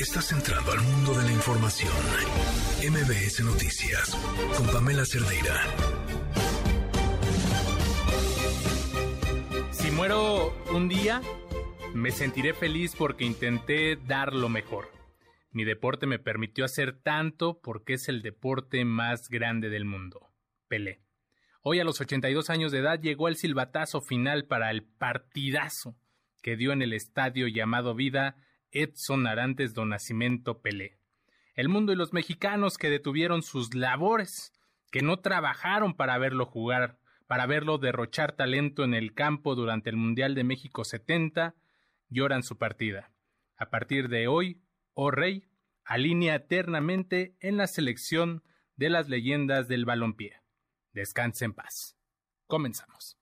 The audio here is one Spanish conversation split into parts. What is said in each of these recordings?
Estás entrando al mundo de la información. MBS Noticias con Pamela Cerdeira. Si muero un día, me sentiré feliz porque intenté dar lo mejor. Mi deporte me permitió hacer tanto porque es el deporte más grande del mundo. Pelé. Hoy a los 82 años de edad llegó el silbatazo final para el partidazo que dio en el estadio llamado Vida Edson Arantes do Nascimento Pelé. El mundo y los mexicanos que detuvieron sus labores, que no trabajaron para verlo jugar, para verlo derrochar talento en el campo durante el Mundial de México 70, lloran su partida. A partir de hoy, oh rey, alinea eternamente en la selección de las leyendas del balompié. Descanse en paz. Comenzamos.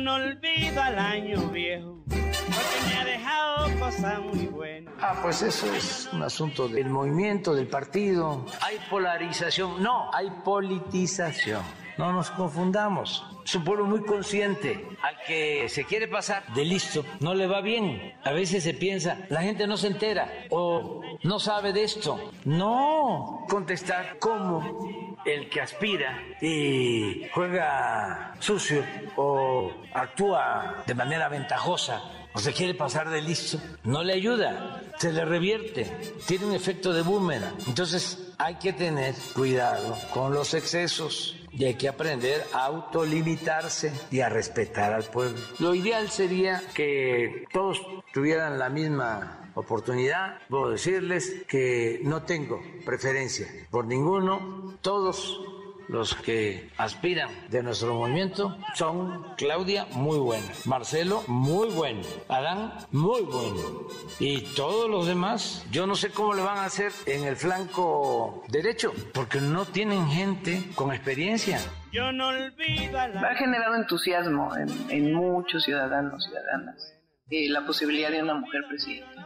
No olvido al año viejo, porque me ha dejado cosas muy buenas. Ah, pues eso es un asunto del movimiento, del partido. Hay polarización, no, hay politización. No nos confundamos. Es un pueblo muy consciente. Al que se quiere pasar de listo, no le va bien. A veces se piensa, la gente no se entera o no sabe de esto. No. Contestar cómo el que aspira y juega sucio o actúa de manera ventajosa o se quiere pasar de listo, no le ayuda, se le revierte, tiene un efecto de boomerang. Entonces hay que tener cuidado con los excesos y hay que aprender a autolimitarse y a respetar al pueblo. Lo ideal sería que todos tuvieran la misma oportunidad. Puedo decirles que no tengo preferencia por ninguno. Todos los que aspiran de nuestro movimiento son Claudia, muy buena, Marcelo, muy bueno, Adán, muy bueno. Y todos los demás, yo no sé cómo le van a hacer en el flanco derecho, porque no tienen gente con experiencia. Yo no olvido al Ha generado entusiasmo en, en muchos ciudadanos, ciudadanas, eh, la posibilidad de una mujer presidenta.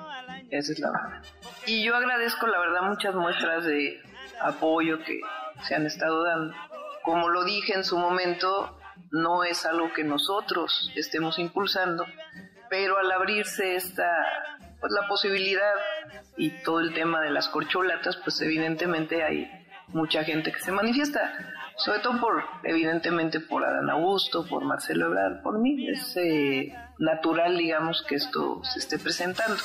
Esa es la verdad. Y yo agradezco, la verdad, muchas muestras de apoyo que se han estado dando. Como lo dije en su momento, no es algo que nosotros estemos impulsando, pero al abrirse esta pues la posibilidad y todo el tema de las corcholatas, pues evidentemente hay mucha gente que se manifiesta, sobre todo por, evidentemente por Adán Augusto, por Marcelo Ebrard, por mí, es eh, natural, digamos, que esto se esté presentando.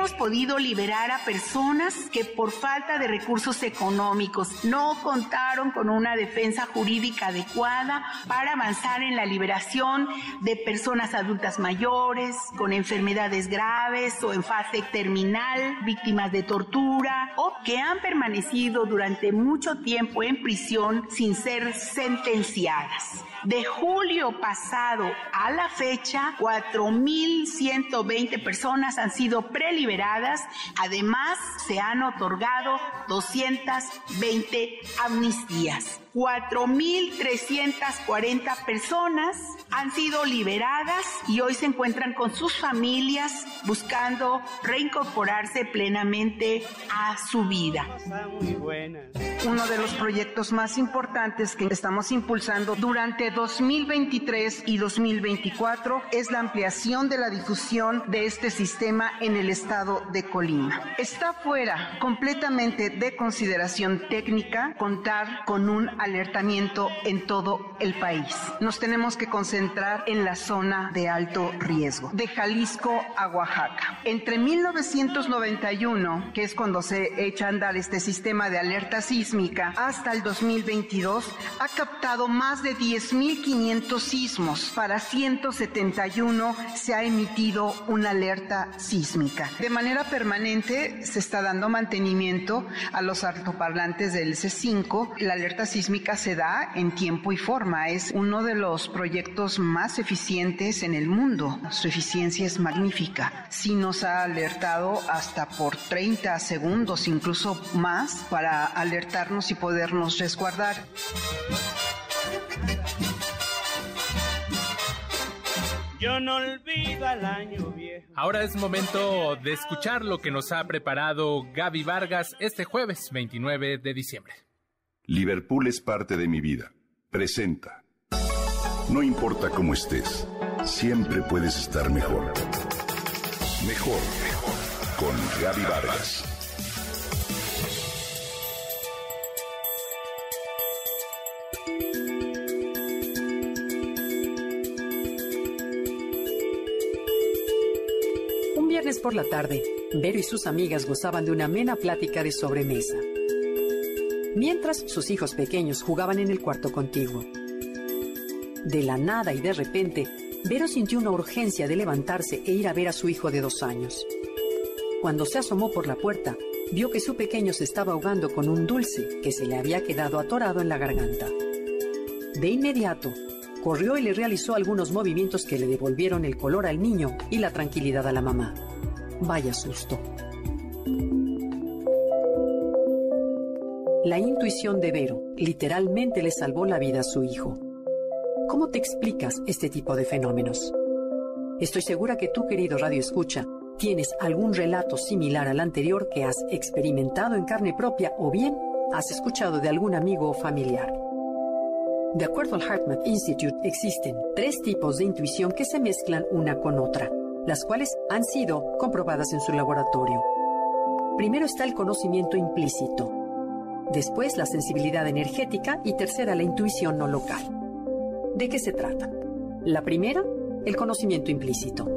Hemos podido liberar a personas que por falta de recursos económicos no contaron con una defensa jurídica adecuada para avanzar en la liberación de personas adultas mayores, con enfermedades graves o en fase terminal, víctimas de tortura o que han permanecido durante mucho tiempo en prisión sin ser sentenciadas. De julio pasado a la fecha, 4.120 personas han sido preliberadas. Además, se han otorgado 220 amnistías. 4.340 personas han sido liberadas y hoy se encuentran con sus familias buscando reincorporarse plenamente a su vida. Uno de los proyectos más importantes que estamos impulsando durante 2023 y 2024 es la ampliación de la difusión de este sistema en el estado de Colima. Está fuera completamente de consideración técnica contar con un alertamiento en todo el país. Nos tenemos que concentrar en la zona de alto riesgo, de Jalisco a Oaxaca. Entre 1991, que es cuando se echa a andar este sistema de alerta sísmica, hasta el 2022, ha captado más de 10.500 sismos. Para 171 se ha emitido una alerta sísmica. De manera permanente se está dando mantenimiento a los altoparlantes del C5. La alerta sísmica sísmica se da en tiempo y forma. Es uno de los proyectos más eficientes en el mundo. Su eficiencia es magnífica. Sí nos ha alertado hasta por 30 segundos, incluso más, para alertarnos y podernos resguardar. Yo no olvido al año viejo. Ahora es momento de escuchar lo que nos ha preparado Gaby Vargas este jueves 29 de diciembre. Liverpool es parte de mi vida. Presenta. No importa cómo estés, siempre puedes estar mejor. Mejor, mejor. Con Vargas. Un viernes por la tarde, Vero y sus amigas gozaban de una amena plática de sobremesa. Mientras sus hijos pequeños jugaban en el cuarto contiguo. De la nada y de repente, Vero sintió una urgencia de levantarse e ir a ver a su hijo de dos años. Cuando se asomó por la puerta, vio que su pequeño se estaba ahogando con un dulce que se le había quedado atorado en la garganta. De inmediato, corrió y le realizó algunos movimientos que le devolvieron el color al niño y la tranquilidad a la mamá. Vaya susto. La intuición de Vero literalmente le salvó la vida a su hijo. ¿Cómo te explicas este tipo de fenómenos? Estoy segura que tú, querido Radio Escucha, tienes algún relato similar al anterior que has experimentado en carne propia o bien has escuchado de algún amigo o familiar. De acuerdo al HeartMath Institute, existen tres tipos de intuición que se mezclan una con otra, las cuales han sido comprobadas en su laboratorio. Primero está el conocimiento implícito, después la sensibilidad energética y tercera la intuición no local. ¿De qué se trata? La primera, el conocimiento implícito.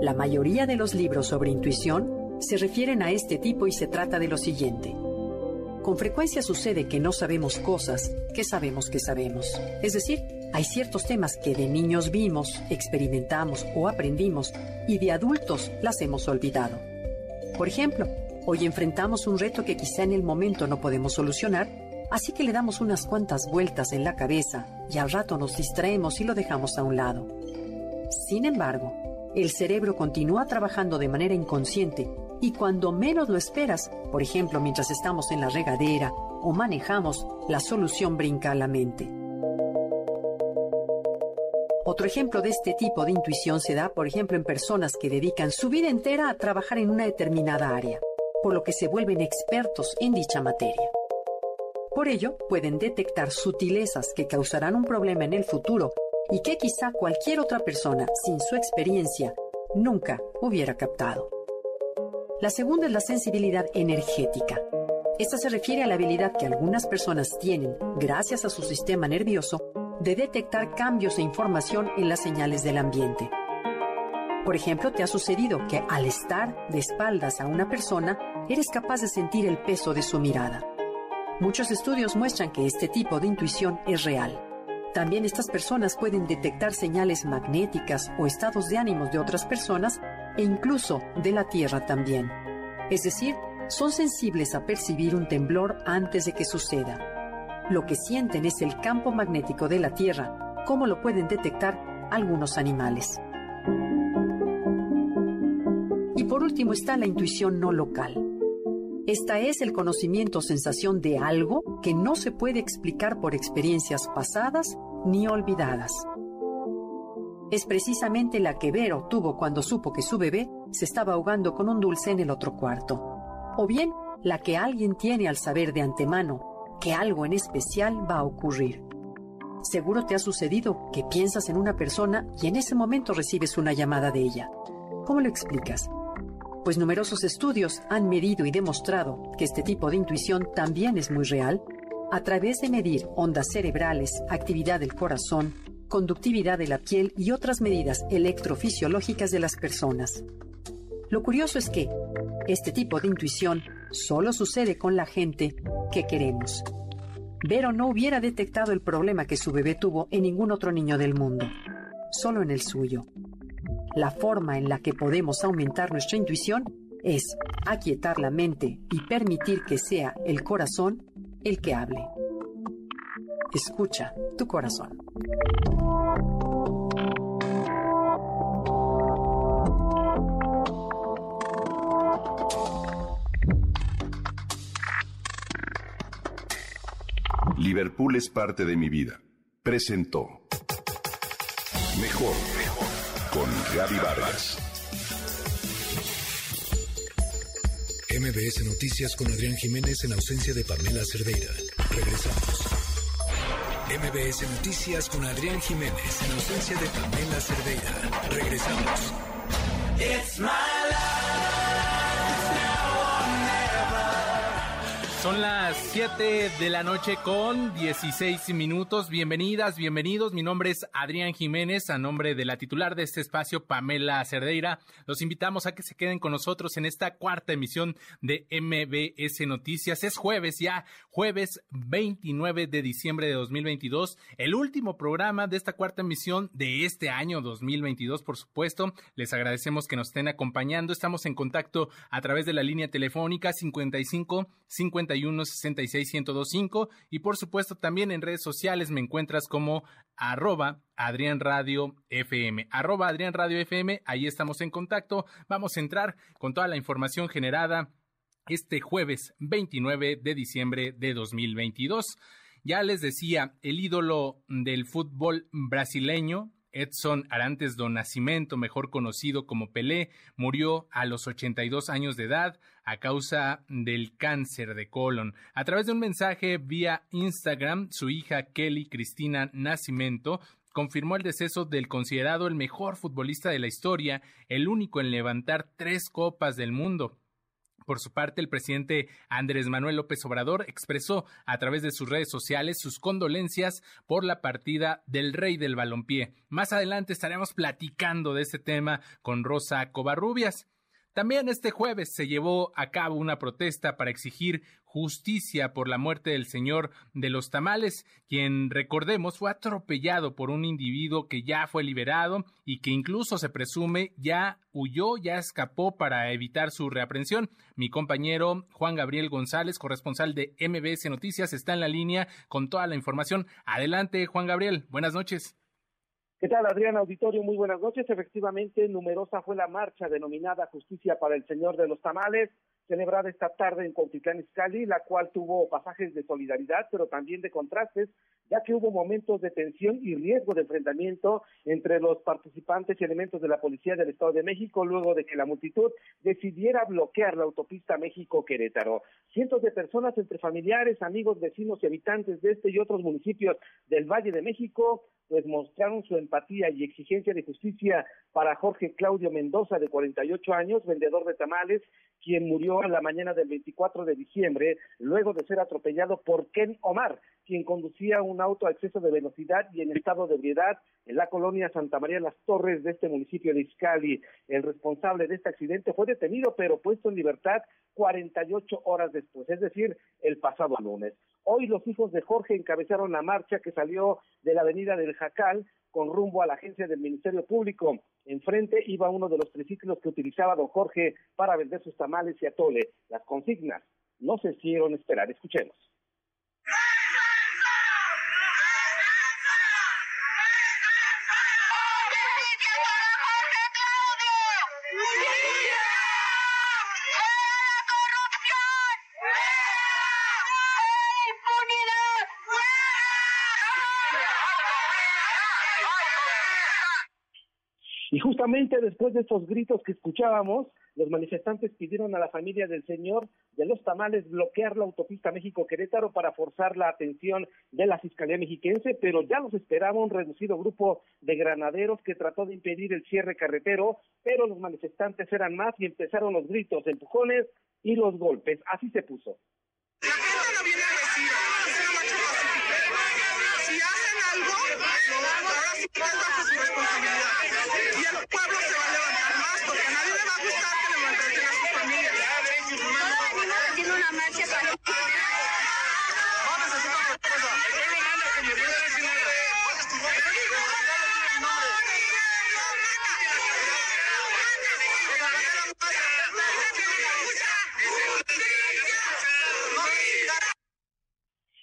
La mayoría de los libros sobre intuición se refieren a este tipo y se trata de lo siguiente. Con frecuencia sucede que no sabemos cosas que sabemos que sabemos. Es decir, hay ciertos temas que de niños vimos, experimentamos o aprendimos y de adultos las hemos olvidado. Por ejemplo, hoy enfrentamos un reto que quizá en el momento no podemos solucionar, así que le damos unas cuantas vueltas en la cabeza y al rato nos distraemos y lo dejamos a un lado. Sin embargo, el cerebro continúa trabajando de manera inconsciente y cuando menos lo esperas, por ejemplo mientras estamos en la regadera o manejamos, la solución brinca a la mente. Otro ejemplo de este tipo de intuición se da, por ejemplo, en personas que dedican su vida entera a trabajar en una determinada área, por lo que se vuelven expertos en dicha materia. Por ello, pueden detectar sutilezas que causarán un problema en el futuro y que quizá cualquier otra persona, sin su experiencia, nunca hubiera captado. La segunda es la sensibilidad energética. Esta se refiere a la habilidad que algunas personas tienen, gracias a su sistema nervioso, de detectar cambios e información en las señales del ambiente. Por ejemplo, te ha sucedido que al estar de espaldas a una persona, eres capaz de sentir el peso de su mirada. Muchos estudios muestran que este tipo de intuición es real. También estas personas pueden detectar señales magnéticas o estados de ánimos de otras personas e incluso de la Tierra también. Es decir, son sensibles a percibir un temblor antes de que suceda. Lo que sienten es el campo magnético de la Tierra, como lo pueden detectar algunos animales. Por último está la intuición no local. Esta es el conocimiento o sensación de algo que no se puede explicar por experiencias pasadas ni olvidadas. Es precisamente la que Vero tuvo cuando supo que su bebé se estaba ahogando con un dulce en el otro cuarto. O bien la que alguien tiene al saber de antemano que algo en especial va a ocurrir. Seguro te ha sucedido que piensas en una persona y en ese momento recibes una llamada de ella. ¿Cómo lo explicas? Pues numerosos estudios han medido y demostrado que este tipo de intuición también es muy real a través de medir ondas cerebrales, actividad del corazón, conductividad de la piel y otras medidas electrofisiológicas de las personas. Lo curioso es que este tipo de intuición solo sucede con la gente que queremos. Vero no hubiera detectado el problema que su bebé tuvo en ningún otro niño del mundo, solo en el suyo. La forma en la que podemos aumentar nuestra intuición es aquietar la mente y permitir que sea el corazón el que hable. Escucha tu corazón. Liverpool es parte de mi vida. Presentó. Mejor. Con Gaby Vargas. MBS Noticias con Adrián Jiménez en ausencia de Pamela Cerdeira. Regresamos. MBS Noticias con Adrián Jiménez en ausencia de Pamela Cerdeira. Regresamos. It's my Son las 7 de la noche con 16 minutos. Bienvenidas, bienvenidos. Mi nombre es Adrián Jiménez, a nombre de la titular de este espacio, Pamela Cerdeira. Los invitamos a que se queden con nosotros en esta cuarta emisión de MBS Noticias. Es jueves ya, jueves 29 de diciembre de 2022, el último programa de esta cuarta emisión de este año 2022, por supuesto. Les agradecemos que nos estén acompañando. Estamos en contacto a través de la línea telefónica 55 50 51 y por supuesto también en redes sociales me encuentras como arroba Adrián Radio FM, arroba Adrián Radio FM, ahí estamos en contacto, vamos a entrar con toda la información generada este jueves 29 de diciembre de 2022. Ya les decía, el ídolo del fútbol brasileño, Edson Arantes do Nascimento, mejor conocido como Pelé, murió a los 82 años de edad a causa del cáncer de colon. A través de un mensaje vía Instagram, su hija Kelly Cristina Nascimento confirmó el deceso del considerado el mejor futbolista de la historia, el único en levantar tres copas del mundo. Por su parte, el presidente Andrés Manuel López Obrador expresó a través de sus redes sociales sus condolencias por la partida del rey del balompié. Más adelante estaremos platicando de este tema con Rosa Covarrubias. También este jueves se llevó a cabo una protesta para exigir justicia por la muerte del señor de los tamales, quien, recordemos, fue atropellado por un individuo que ya fue liberado y que incluso se presume ya huyó, ya escapó para evitar su reaprensión. Mi compañero Juan Gabriel González, corresponsal de MBS Noticias, está en la línea con toda la información. Adelante, Juan Gabriel. Buenas noches. ¿Qué tal, Adrián Auditorio? Muy buenas noches. Efectivamente, numerosa fue la marcha denominada Justicia para el Señor de los Tamales, celebrada esta tarde en Cuautitlán Izcalli, la cual tuvo pasajes de solidaridad, pero también de contrastes, ya que hubo momentos de tensión y riesgo de enfrentamiento entre los participantes y elementos de la Policía del Estado de México, luego de que la multitud decidiera bloquear la autopista México-Querétaro. Cientos de personas, entre familiares, amigos, vecinos y habitantes de este y otros municipios del Valle de México, pues mostraron su empatía y exigencia de justicia para Jorge Claudio Mendoza, de 48 años, vendedor de tamales, quien murió en la mañana del 24 de diciembre, luego de ser atropellado por Ken Omar, quien conducía un auto a exceso de velocidad y en estado de ebriedad en la colonia Santa María Las Torres de este municipio de Izcali. El responsable de este accidente fue detenido, pero puesto en libertad 48 horas después, es decir, el pasado lunes. Hoy los hijos de Jorge encabezaron la marcha que salió de la avenida del Jacal con rumbo a la agencia del Ministerio Público. Enfrente iba uno de los triciclos que utilizaba don Jorge para vender sus tamales y atole. Las consignas no se hicieron esperar. Escuchemos. Después de esos gritos que escuchábamos, los manifestantes pidieron a la familia del señor de los tamales bloquear la autopista México-Querétaro para forzar la atención de la Fiscalía Mexiquense, pero ya los esperaba un reducido grupo de granaderos que trató de impedir el cierre carretero, pero los manifestantes eran más y empezaron los gritos, empujones y los golpes. Así se puso algo, ahora sí que es bajo su responsabilidad. Y el pueblo se va a levantar más porque a nadie le va a gustar que le maltraten a sus familias. Todo el mundo tiene una marcha para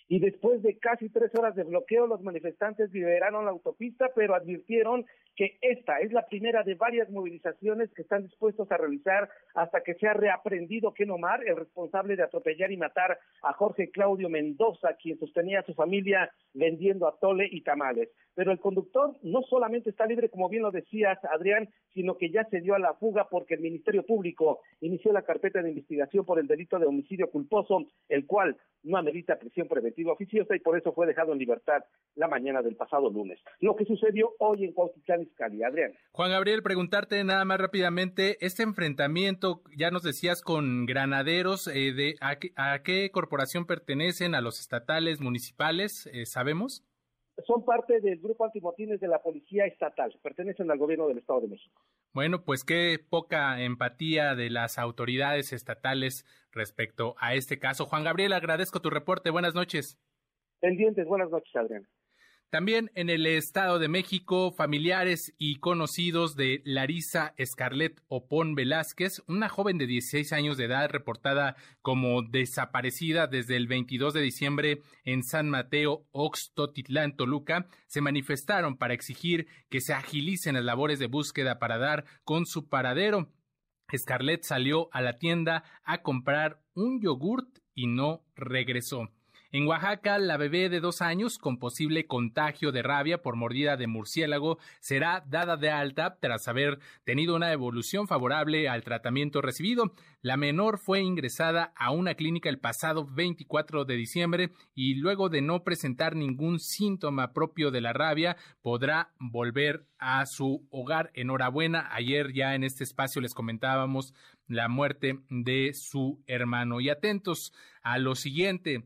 y después de casi tres horas de bloqueo los manifestantes liberaron la autopista pero advirtieron que esta es la primera de varias movilizaciones que están dispuestos a realizar hasta que sea reaprendido Ken Omar, el responsable de atropellar y matar a Jorge Claudio Mendoza, quien sostenía a su familia vendiendo atole y tamales. Pero el conductor no solamente está libre, como bien lo decías, Adrián, sino que ya se dio a la fuga porque el Ministerio Público inició la carpeta de investigación por el delito de homicidio culposo, el cual no amerita prisión preventiva oficiosa y por eso fue dejado en libertad la mañana del pasado lunes. Lo que sucedió hoy en Cuautitlán Izcalli. Adrián. Juan Gabriel, preguntarte nada más rápidamente, este enfrentamiento, ya nos decías, con granaderos, eh, de, a, qué corporación pertenecen? ¿A los estatales, municipales? Eh, ¿Sabemos? son parte del grupo antimotines de la Policía Estatal, pertenecen al gobierno del Estado de México. Bueno, pues qué poca empatía de las autoridades estatales respecto a este caso. Juan Gabriel, agradezco tu reporte. Buenas noches. Pendientes, buenas noches, Adrián. También en el Estado de México, familiares y conocidos de Larisa Escarlet Opón Velázquez, una joven de 16 años de edad reportada como desaparecida desde el 22 de diciembre en San Mateo, Oxtotitlán, Toluca, se manifestaron para exigir que se agilicen las labores de búsqueda para dar con su paradero. Scarlett salió a la tienda a comprar un yogurt y no regresó. En Oaxaca, la bebé de dos años con posible contagio de rabia por mordida de murciélago será dada de alta tras haber tenido una evolución favorable al tratamiento recibido. La menor fue ingresada a una clínica el pasado 24 de diciembre y luego de no presentar ningún síntoma propio de la rabia podrá volver a su hogar. Enhorabuena. Ayer ya en este espacio les comentábamos la muerte de su hermano. Y atentos a lo siguiente.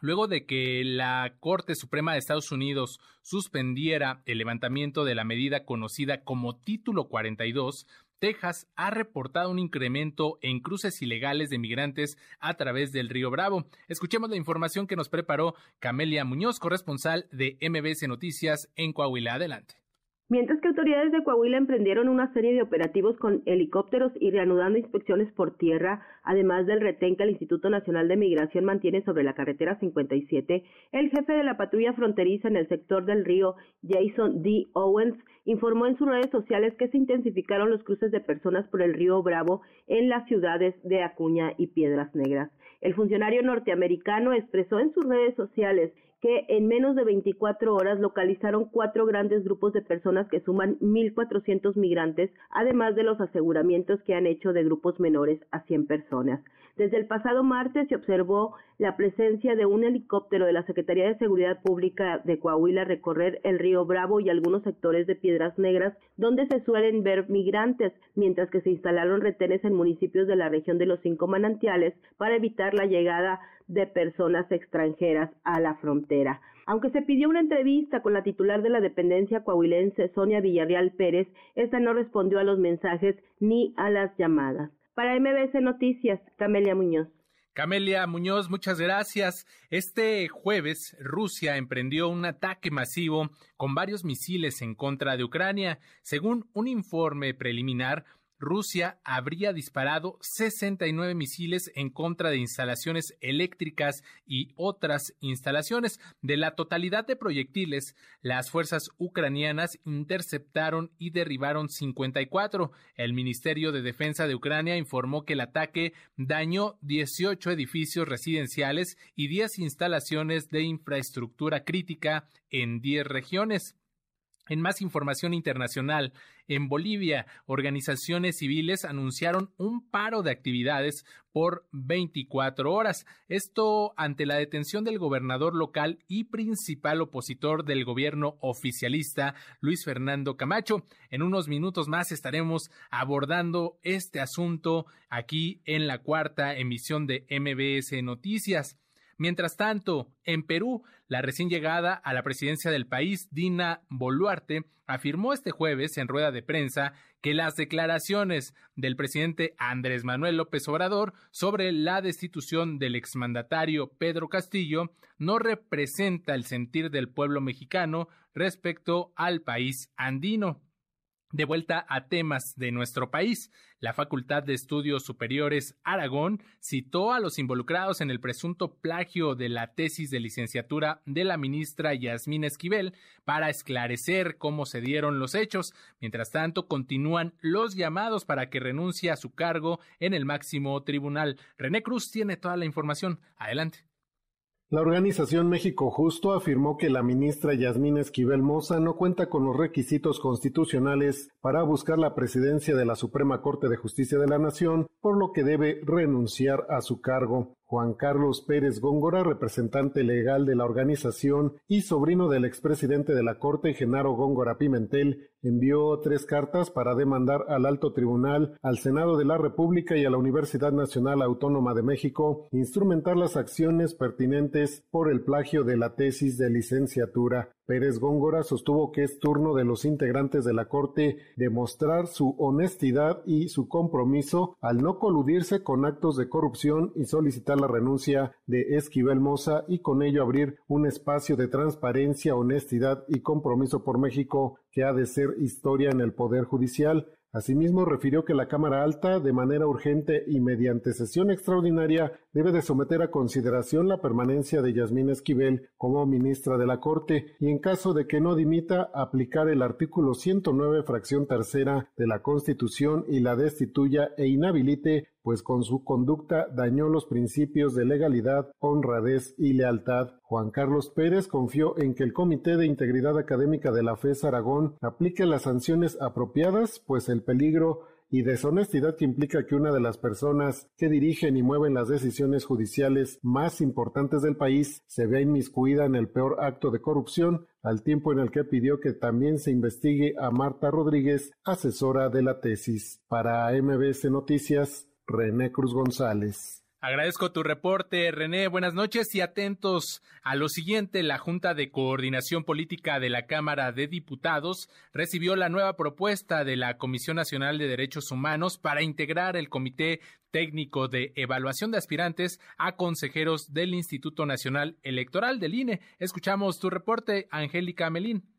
Luego de que la Corte Suprema de Estados Unidos suspendiera el levantamiento de la medida conocida como Título 42, Texas ha reportado un incremento en cruces ilegales de migrantes a través del río Bravo. Escuchemos la información que nos preparó Camelia Muñoz, corresponsal de MBS Noticias en Coahuila. Adelante. Mientras que autoridades de Coahuila emprendieron una serie de operativos con helicópteros y reanudando inspecciones por tierra, además del retén que el Instituto Nacional de Migración mantiene sobre la carretera 57, el jefe de la patrulla fronteriza en el sector del río, Jason D. Owens, informó en sus redes sociales que se intensificaron los cruces de personas por el río Bravo en las ciudades de Acuña y Piedras Negras. El funcionario norteamericano expresó en sus redes sociales que en menos de 24 horas localizaron cuatro grandes grupos de personas que suman 1.400 migrantes, además de los aseguramientos que han hecho de grupos menores a 100 personas. Desde el pasado martes se observó la presencia de un helicóptero de la Secretaría de Seguridad Pública de Coahuila recorrer el río Bravo y algunos sectores de Piedras Negras, donde se suelen ver migrantes, mientras que se instalaron retenes en municipios de la región de los cinco manantiales para evitar la llegada de personas extranjeras a la frontera. Aunque se pidió una entrevista con la titular de la dependencia coahuilense, Sonia Villarreal Pérez, esta no respondió a los mensajes ni a las llamadas. Para MBC Noticias, Camelia Muñoz. Camelia Muñoz, muchas gracias. Este jueves, Rusia emprendió un ataque masivo con varios misiles en contra de Ucrania. Según un informe preliminar, Rusia habría disparado 69 misiles en contra de instalaciones eléctricas y otras instalaciones. De la totalidad de proyectiles, las fuerzas ucranianas interceptaron y derribaron 54. El Ministerio de Defensa de Ucrania informó que el ataque dañó 18 edificios residenciales y 10 instalaciones de infraestructura crítica en 10 regiones. En más información internacional, en Bolivia, organizaciones civiles anunciaron un paro de actividades por 24 horas. Esto ante la detención del gobernador local y principal opositor del gobierno oficialista, Luis Fernando Camacho. En unos minutos más estaremos abordando este asunto aquí en la cuarta emisión de MBS Noticias. Mientras tanto, en Perú, la recién llegada a la presidencia del país, Dina Boluarte, afirmó este jueves en rueda de prensa que las declaraciones del presidente Andrés Manuel López Obrador sobre la destitución del exmandatario Pedro Castillo no representa el sentir del pueblo mexicano respecto al país andino. De vuelta a temas de nuestro país, la Facultad de Estudios Superiores Aragón citó a los involucrados en el presunto plagio de la tesis de licenciatura de la ministra Yasmín Esquivel para esclarecer cómo se dieron los hechos. Mientras tanto, continúan los llamados para que renuncie a su cargo en el máximo tribunal. René Cruz tiene toda la información. Adelante. La organización México Justo afirmó que la ministra Yasmín Esquivel Moza no cuenta con los requisitos constitucionales para buscar la presidencia de la Suprema Corte de Justicia de la Nación, por lo que debe renunciar a su cargo. Juan Carlos Pérez Góngora, representante legal de la organización y sobrino del expresidente de la Corte, Genaro Góngora Pimentel, envió tres cartas para demandar al alto tribunal, al Senado de la República y a la Universidad Nacional Autónoma de México instrumentar las acciones pertinentes por el plagio de la tesis de licenciatura. Pérez Góngora sostuvo que es turno de los integrantes de la Corte demostrar su honestidad y su compromiso al no coludirse con actos de corrupción y solicitar la renuncia de Esquivel Moza y con ello abrir un espacio de transparencia, honestidad y compromiso por México que ha de ser historia en el Poder Judicial. Asimismo, refirió que la Cámara Alta, de manera urgente y mediante sesión extraordinaria, debe de someter a consideración la permanencia de Yasmín Esquivel como ministra de la Corte y, en caso de que no dimita, aplicar el artículo 109, fracción tercera de la Constitución y la destituya e inhabilite pues con su conducta dañó los principios de legalidad, honradez y lealtad. Juan Carlos Pérez confió en que el Comité de Integridad Académica de la FES Aragón aplique las sanciones apropiadas, pues el peligro y deshonestidad que implica que una de las personas que dirigen y mueven las decisiones judiciales más importantes del país se vea inmiscuida en el peor acto de corrupción, al tiempo en el que pidió que también se investigue a Marta Rodríguez, asesora de la tesis. Para MBS Noticias, René Cruz González. Agradezco tu reporte, René. Buenas noches y atentos a lo siguiente. La Junta de Coordinación Política de la Cámara de Diputados recibió la nueva propuesta de la Comisión Nacional de Derechos Humanos para integrar el Comité Técnico de Evaluación de Aspirantes a consejeros del Instituto Nacional Electoral del INE. Escuchamos tu reporte, Angélica Melín.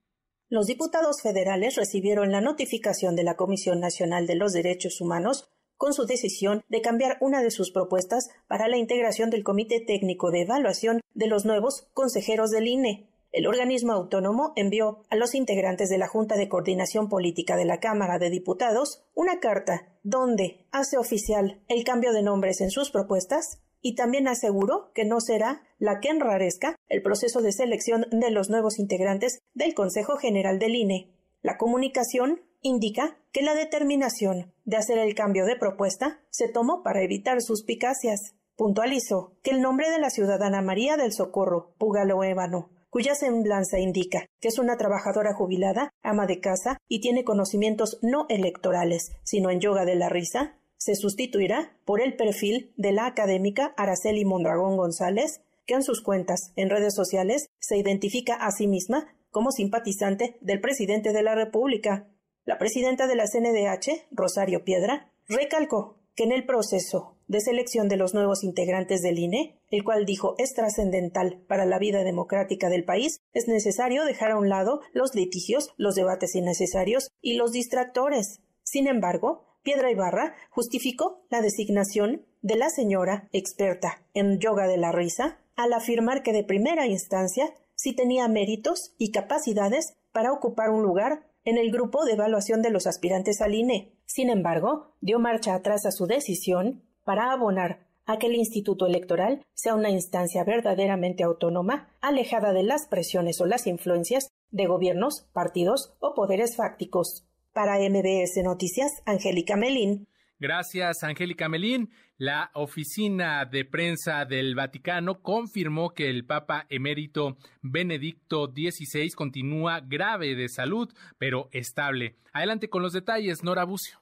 Los diputados federales recibieron la notificación de la Comisión Nacional de los Derechos Humanos con su decisión de cambiar una de sus propuestas para la integración del Comité Técnico de Evaluación de los nuevos consejeros del INE. El organismo autónomo envió a los integrantes de la Junta de Coordinación Política de la Cámara de Diputados una carta donde hace oficial el cambio de nombres en sus propuestas y también aseguró que no será la que enrarezca el proceso de selección de los nuevos integrantes del Consejo General del INE. La comunicación indica que la determinación de hacer el cambio de propuesta se tomó para evitar suspicacias. Puntualizó que el nombre de la ciudadana María del Socorro Pugalo Ébano, cuya semblanza indica que es una trabajadora jubilada, ama de casa y tiene conocimientos no electorales, sino en yoga de la risa, se sustituirá por el perfil de la académica Araceli Mondragón González, que en sus cuentas en redes sociales se identifica a sí misma como simpatizante del presidente de la República. La presidenta de la CNDH, Rosario Piedra, recalcó que en el proceso de selección de los nuevos integrantes del INE, el cual dijo es trascendental para la vida democrática del país, es necesario dejar a un lado los litigios, los debates innecesarios y los distractores. Sin embargo, Piedra Ibarra justificó la designación de la señora experta en yoga de la risa al afirmar que de primera instancia sí tenía méritos y capacidades para ocupar un lugar en el grupo de evaluación de los aspirantes al INE. Sin embargo, dio marcha atrás a su decisión para abonar a que el Instituto Electoral sea una instancia verdaderamente autónoma, alejada de las presiones o las influencias de gobiernos, partidos o poderes fácticos. Para MBS Noticias, Angélica Melín. Gracias, Angélica Melín. La oficina de prensa del Vaticano confirmó que el Papa emérito Benedicto XVI continúa grave de salud, pero estable. Adelante con los detalles, Nora Bucio.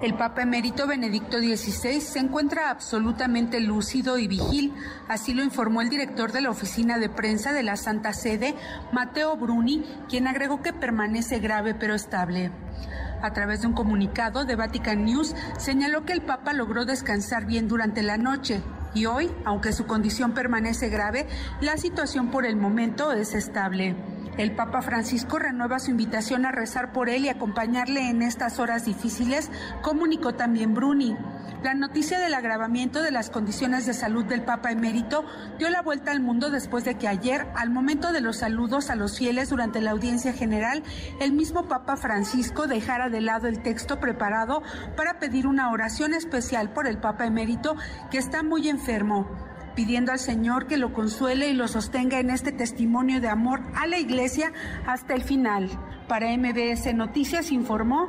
El Papa emérito Benedicto XVI se encuentra absolutamente lúcido y vigil, así lo informó el director de la oficina de prensa de la Santa Sede, Mateo Bruni, quien agregó que permanece grave pero estable. A través de un comunicado de Vatican News, señaló que el Papa logró descansar bien durante la noche y hoy, aunque su condición permanece grave, la situación por el momento es estable. El Papa Francisco renueva su invitación a rezar por él y acompañarle en estas horas difíciles, comunicó también Bruni. La noticia del agravamiento de las condiciones de salud del Papa emérito dio la vuelta al mundo después de que ayer, al momento de los saludos a los fieles durante la audiencia general, el mismo Papa Francisco dejara de lado el texto preparado para pedir una oración especial por el Papa emérito que está muy enfermo pidiendo al Señor que lo consuele y lo sostenga en este testimonio de amor a la Iglesia hasta el final. Para MBS Noticias informó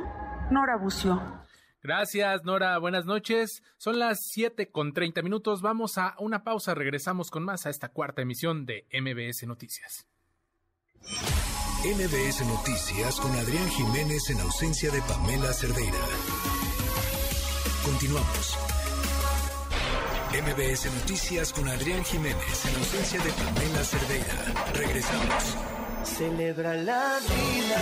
Nora Bucio. Gracias, Nora. Buenas noches. Son las 7 con 30 minutos. Vamos a una pausa. Regresamos con más a esta cuarta emisión de MBS Noticias. MBS Noticias con Adrián Jiménez en ausencia de Pamela Cerdeira. Continuamos. MBS Noticias con Adrián Jiménez en ausencia de Pamela Cerdeira. Regresamos. Celebra la vida.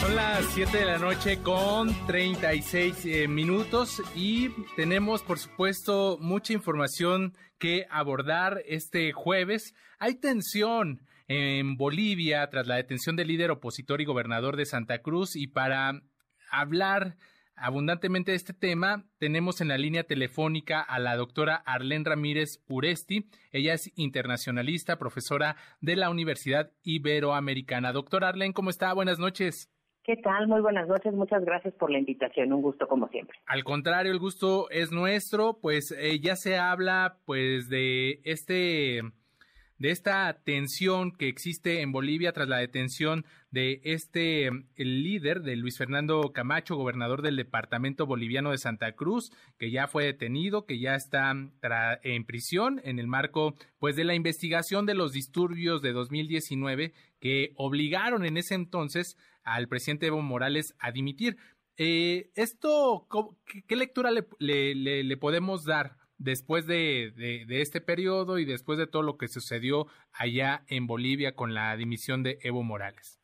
Son las 7 de la noche con 36 eh, minutos y tenemos por supuesto mucha información que abordar este jueves. Hay tensión en Bolivia tras la detención del líder opositor y gobernador de Santa Cruz y para hablar abundantemente de este tema, tenemos en la línea telefónica a la doctora Arlén Ramírez Uresti. Ella es internacionalista, profesora de la Universidad Iberoamericana. Doctora Arlén, ¿cómo está? Buenas noches. ¿Qué tal? Muy buenas noches. Muchas gracias por la invitación. Un gusto como siempre. Al contrario, el gusto es nuestro. Pues eh, ya se habla pues de este de esta tensión que existe en Bolivia tras la detención de este el líder de Luis Fernando Camacho, gobernador del departamento boliviano de Santa Cruz, que ya fue detenido, que ya está en prisión en el marco pues de la investigación de los disturbios de 2019 que obligaron en ese entonces al presidente Evo Morales a dimitir. Eh, esto, ¿qué, lectura le, le, le podemos dar después de, de, este periodo y después de todo lo que sucedió allá en Bolivia con la dimisión de Evo Morales?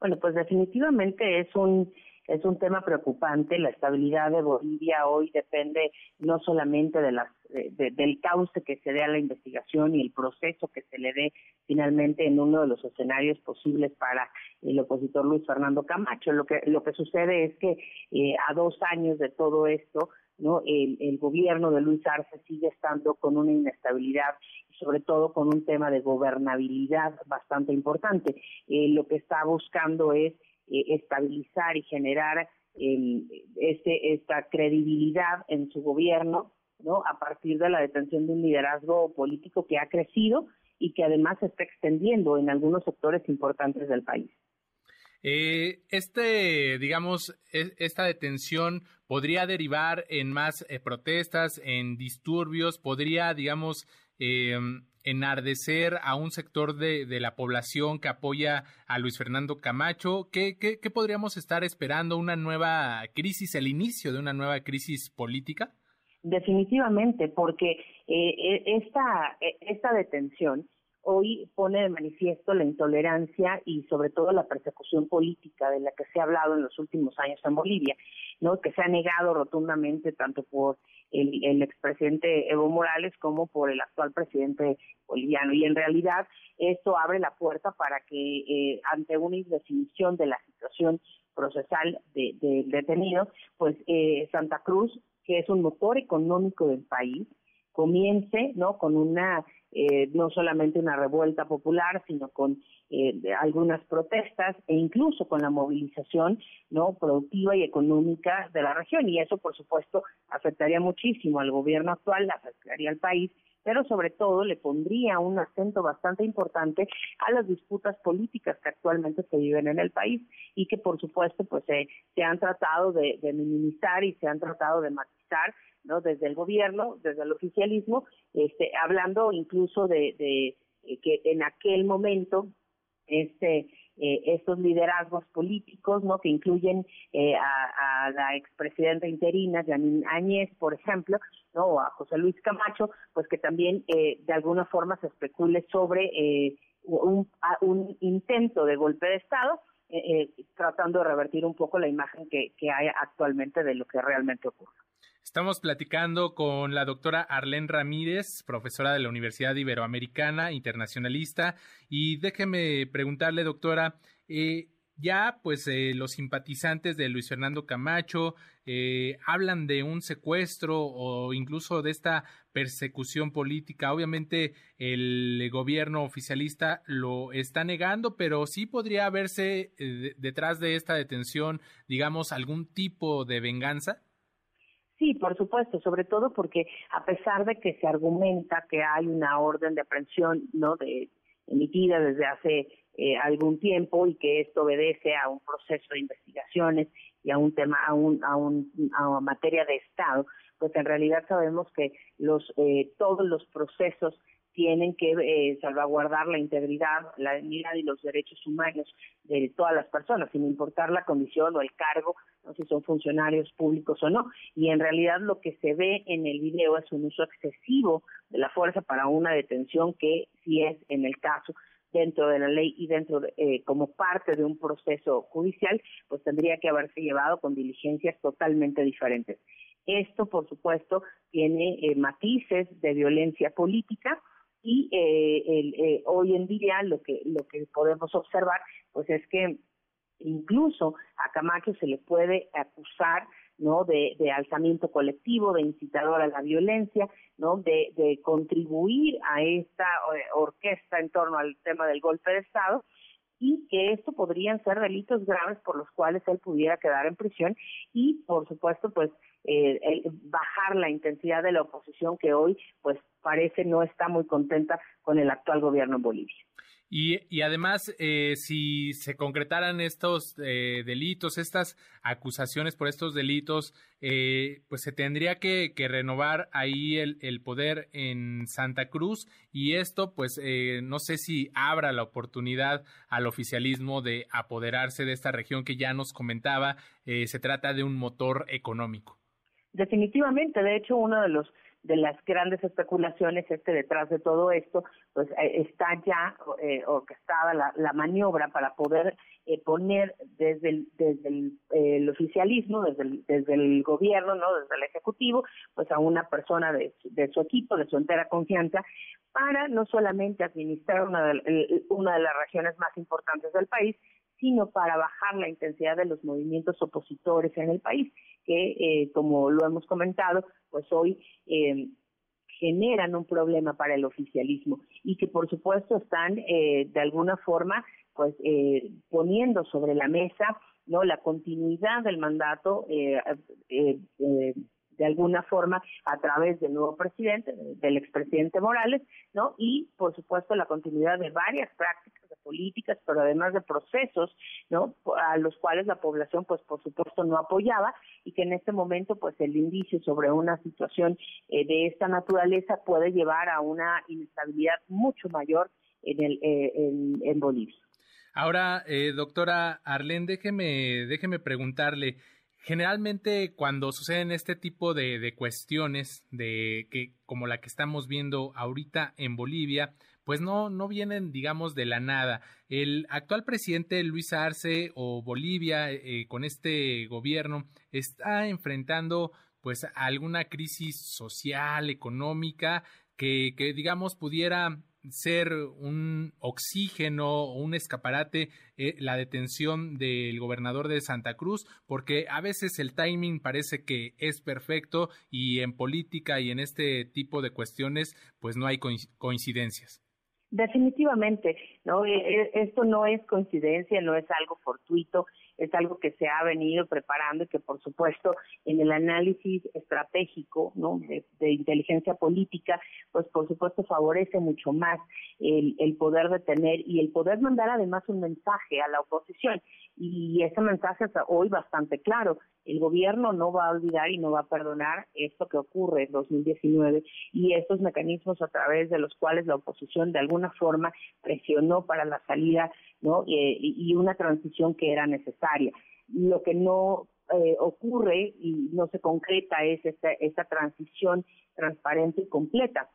Bueno, pues definitivamente es un es un tema preocupante. La estabilidad de Bolivia hoy depende no solamente de las, del cauce que se dé a la investigación y el proceso que se le dé finalmente en uno de los escenarios posibles para el opositor Luis Fernando Camacho. Lo que lo que sucede es que eh, a dos años de todo esto ¿no? El, gobierno de Luis Arce sigue estando con una inestabilidad y sobre todo con un tema de gobernabilidad bastante importante. Eh, lo que está buscando es eh, estabilizar y generar este, esta credibilidad en su gobierno, ¿no? A partir de la detención de un liderazgo político que ha crecido y que además se está extendiendo en algunos sectores importantes del país. Eh, este, digamos, e, esta detención podría derivar en más eh, protestas, en disturbios, podría, digamos, eh, enardecer a un sector de, de, la población que apoya a Luis Fernando Camacho. ¿Qué, qué, qué podríamos estar esperando? ¿Una nueva crisis, el inicio de una nueva crisis política? Definitivamente, porque eh, esta, esta detención hoy pone de manifiesto la intolerancia y sobre todo la persecución política de la que se ha hablado en los últimos años en Bolivia, ¿no? que se ha negado rotundamente tanto por el, el expresidente Evo Morales como por el actual presidente boliviano. Y en realidad esto abre la puerta para que eh, ante una indefinición de la situación procesal del de detenido, pues eh, Santa Cruz, que es un motor económico del país, comience no con una eh, no solamente una revuelta popular, sino con eh, algunas protestas e incluso con la movilización no productiva y económica de la región. Y eso, por supuesto, afectaría muchísimo al gobierno actual, afectaría al país, pero sobre todo le pondría un acento bastante importante a las disputas políticas que actualmente se viven en el país y que, por supuesto, pues se han tratado de minimizar y se han tratado de matizar ¿no? Desde el gobierno, desde el oficialismo, este, hablando incluso de, eh, que en aquel momento este eh, estos liderazgos políticos, ¿no? Que incluyen eh, a, a, la expresidenta interina, Janine Áñez, por ejemplo, ¿no? O a José Luis Camacho, pues que también eh, de alguna forma se especule sobre eh, un, un intento de golpe de Estado, eh, tratando de revertir un poco la imagen que hay actualmente de lo que realmente ocurre. Estamos platicando con la doctora Arlene Ramírez, profesora de la Universidad Iberoamericana, internacionalista. Y déjeme preguntarle, doctora, eh, ya pues eh, los simpatizantes de Luis Fernando Camacho eh, hablan de un secuestro o incluso de esta persecución política. Obviamente el gobierno oficialista lo está negando, pero sí podría haberse detrás de esta detención, digamos, algún tipo de venganza. Sí, por supuesto, sobre todo porque a pesar de que se argumenta que hay una orden de aprehensión, ¿no? De emitida desde hace eh, algún tiempo y que esto obedece a un proceso de investigaciones y a un tema, a un, a un, a materia de Estado, pues en realidad sabemos que los eh, todos los procesos tienen que eh, salvaguardar la integridad, la dignidad y los derechos humanos de todas las personas, sin importar la condición o el cargo, sé si son funcionarios públicos o no. Y en realidad lo que se ve en el video es un uso excesivo de la fuerza para una detención que si es en el caso dentro de la ley y dentro de, eh, como parte de un proceso judicial, pues tendría que haberse llevado con diligencias totalmente diferentes. Esto, por supuesto, tiene eh, matices de violencia política, y eh, el, eh, hoy en día lo que lo que podemos observar pues es que incluso a Camacho se le puede acusar no de, de alzamiento colectivo de incitador a la violencia no de, de contribuir a esta eh, orquesta en torno al tema del golpe de estado y que esto podrían ser delitos graves por los cuales él pudiera quedar en prisión y por supuesto pues eh, bajar la intensidad de la oposición que hoy pues parece no está muy contenta con el actual gobierno en Bolivia. Y, y además, eh, si se concretaran estos eh, delitos, estas acusaciones por estos delitos, eh, pues se tendría que, que renovar ahí el, el, poder en Santa Cruz y esto, pues no sé si abra la oportunidad al oficialismo de apoderarse de esta región que ya nos comentaba, se trata de un motor económico. Definitivamente, de hecho, uno de los de las grandes especulaciones este detrás de todo esto, pues eh, está ya eh, orquestada la, la, maniobra para poder eh, poner desde el, desde el, el oficialismo, desde el, desde el gobierno, no, desde el ejecutivo, pues a una persona de, de su equipo, de su entera confianza, para no solamente administrar una de, una de las regiones más importantes del país, sino para bajar la intensidad de los movimientos opositores en el país, que, eh, como lo hemos comentado, pues hoy eh, generan un problema para el oficialismo y que, por supuesto, están eh, de alguna forma, pues, eh, poniendo sobre la mesa no la continuidad del mandato eh, de alguna forma a través del nuevo presidente, del expresidente Morales, ¿no? Y por supuesto la continuidad de varias prácticas políticas, pero además de procesos, ¿no? A los cuales la población pues por supuesto no apoyaba y que en este momento pues el indicio sobre una situación eh, de esta naturaleza puede llevar a una inestabilidad mucho mayor en el eh, en, Bolivia. Ahora, eh, doctora Arlén, déjeme, déjeme preguntarle, Generalmente cuando suceden este tipo de, de, cuestiones de que como la que estamos viendo ahorita en Bolivia, pues no, no vienen, digamos, de la nada. El actual presidente Luis Arce o Bolivia eh, con este gobierno está enfrentando pues alguna crisis social, económica, que, que digamos pudiera ser un oxígeno o un escaparate eh, la detención del gobernador de Santa Cruz, porque a veces el timing parece que es perfecto y en política y en este tipo de cuestiones pues no hay coincidencias. Definitivamente, no, e, e, esto no es coincidencia, no es algo fortuito, es algo que se ha venido preparando y que por supuesto en el análisis estratégico ¿no? de, inteligencia política, pues por supuesto favorece mucho más el, el poder de tener y el poder mandar además un mensaje a la oposición. Y ese mensaje es hoy bastante claro. El gobierno no va a olvidar y no va a perdonar esto que ocurre en 2019 y estos mecanismos a través de los cuales la oposición de alguna forma presionó para la salida ¿no? y, y una transición que era necesaria. Lo que no eh, ocurre y no se concreta es esta, esta transición transparente y completa.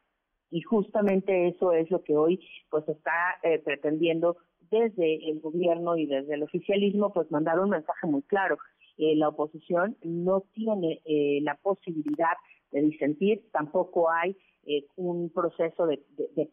Y justamente eso es lo que hoy pues está eh, pretendiendo desde el gobierno y desde el oficialismo pues mandar un mensaje muy claro. Eh, la oposición no tiene eh, la posibilidad de disentir, tampoco hay eh, un proceso de,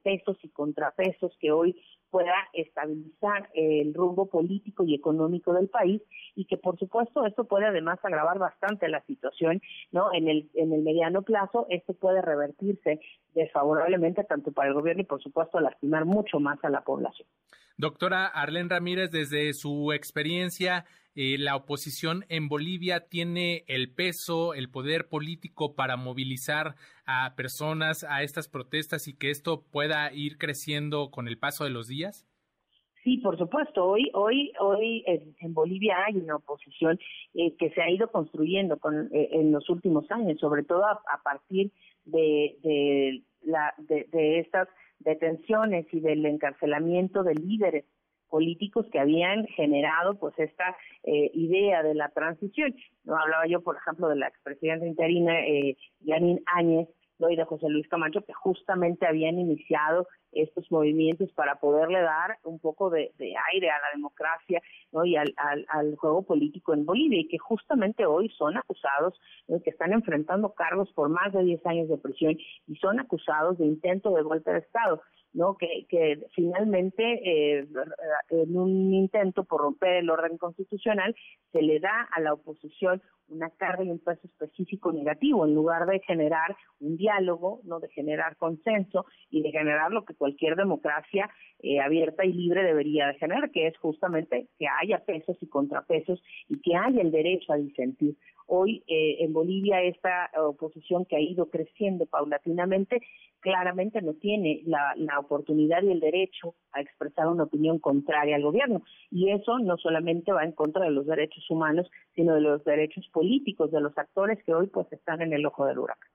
pesos y contrapesos que hoy pueda estabilizar el rumbo político y económico del país y que por supuesto esto puede además agravar bastante la situación no en el en el mediano plazo esto puede revertirse desfavorablemente tanto para el gobierno y por supuesto lastimar mucho más a la población Doctora Arlen Ramírez, desde su experiencia, eh, la oposición en Bolivia tiene el peso, el poder político para movilizar a personas a estas protestas y que esto pueda ir creciendo con el paso de los días? Sí, por supuesto. Hoy, hoy, hoy en, Bolivia hay una oposición eh, que se ha ido construyendo con, eh, en los últimos años, sobre todo a, partir de, de, la, de estas detenciones y del encarcelamiento de líderes políticos que habían generado pues esta eh, idea de la transición. No hablaba yo, por ejemplo, de la expresidenta interina eh, Yanin Áñez, y de José Luis Camacho, que justamente habían iniciado estos movimientos para poderle dar un poco de, aire a la democracia y al, al, juego político en Bolivia y que justamente hoy son acusados, que están enfrentando cargos por más de 10 años de prisión y son acusados de intento de golpe de Estado. ¿No? Que, finalmente eh, en un intento por romper el orden constitucional se le da a la oposición una carga y un peso específico negativo en lugar de generar un diálogo, no de generar consenso y de generar lo que cualquier democracia eh, abierta y libre debería de generar, que es justamente que haya pesos y contrapesos y que haya el derecho a disentir. Hoy eh, en Bolivia esta oposición que ha ido creciendo paulatinamente claramente no tiene la, oportunidad y el derecho a expresar una opinión contraria al gobierno. Y eso no solamente va en contra de los derechos humanos, sino de los derechos políticos de los actores que hoy pues están en el ojo del huracán.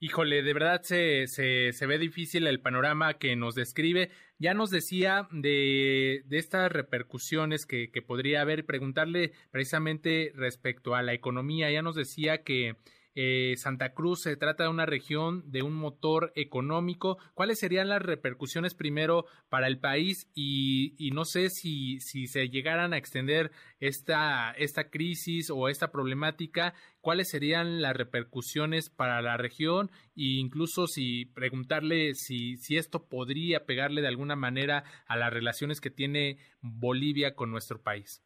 Híjole, de verdad se, se, se, ve difícil el panorama que nos describe. Ya nos decía de, de estas repercusiones que, que podría haber, preguntarle precisamente respecto a la economía, ya nos decía que eh, Santa Cruz se trata de una región de un motor económico. ¿Cuáles serían las repercusiones primero para el país? Y, no sé si, si se llegaran a extender esta, esta crisis o esta problemática, ¿cuáles serían las repercusiones para la región? E incluso si preguntarle si, si esto podría pegarle de alguna manera a las relaciones que tiene Bolivia con nuestro país.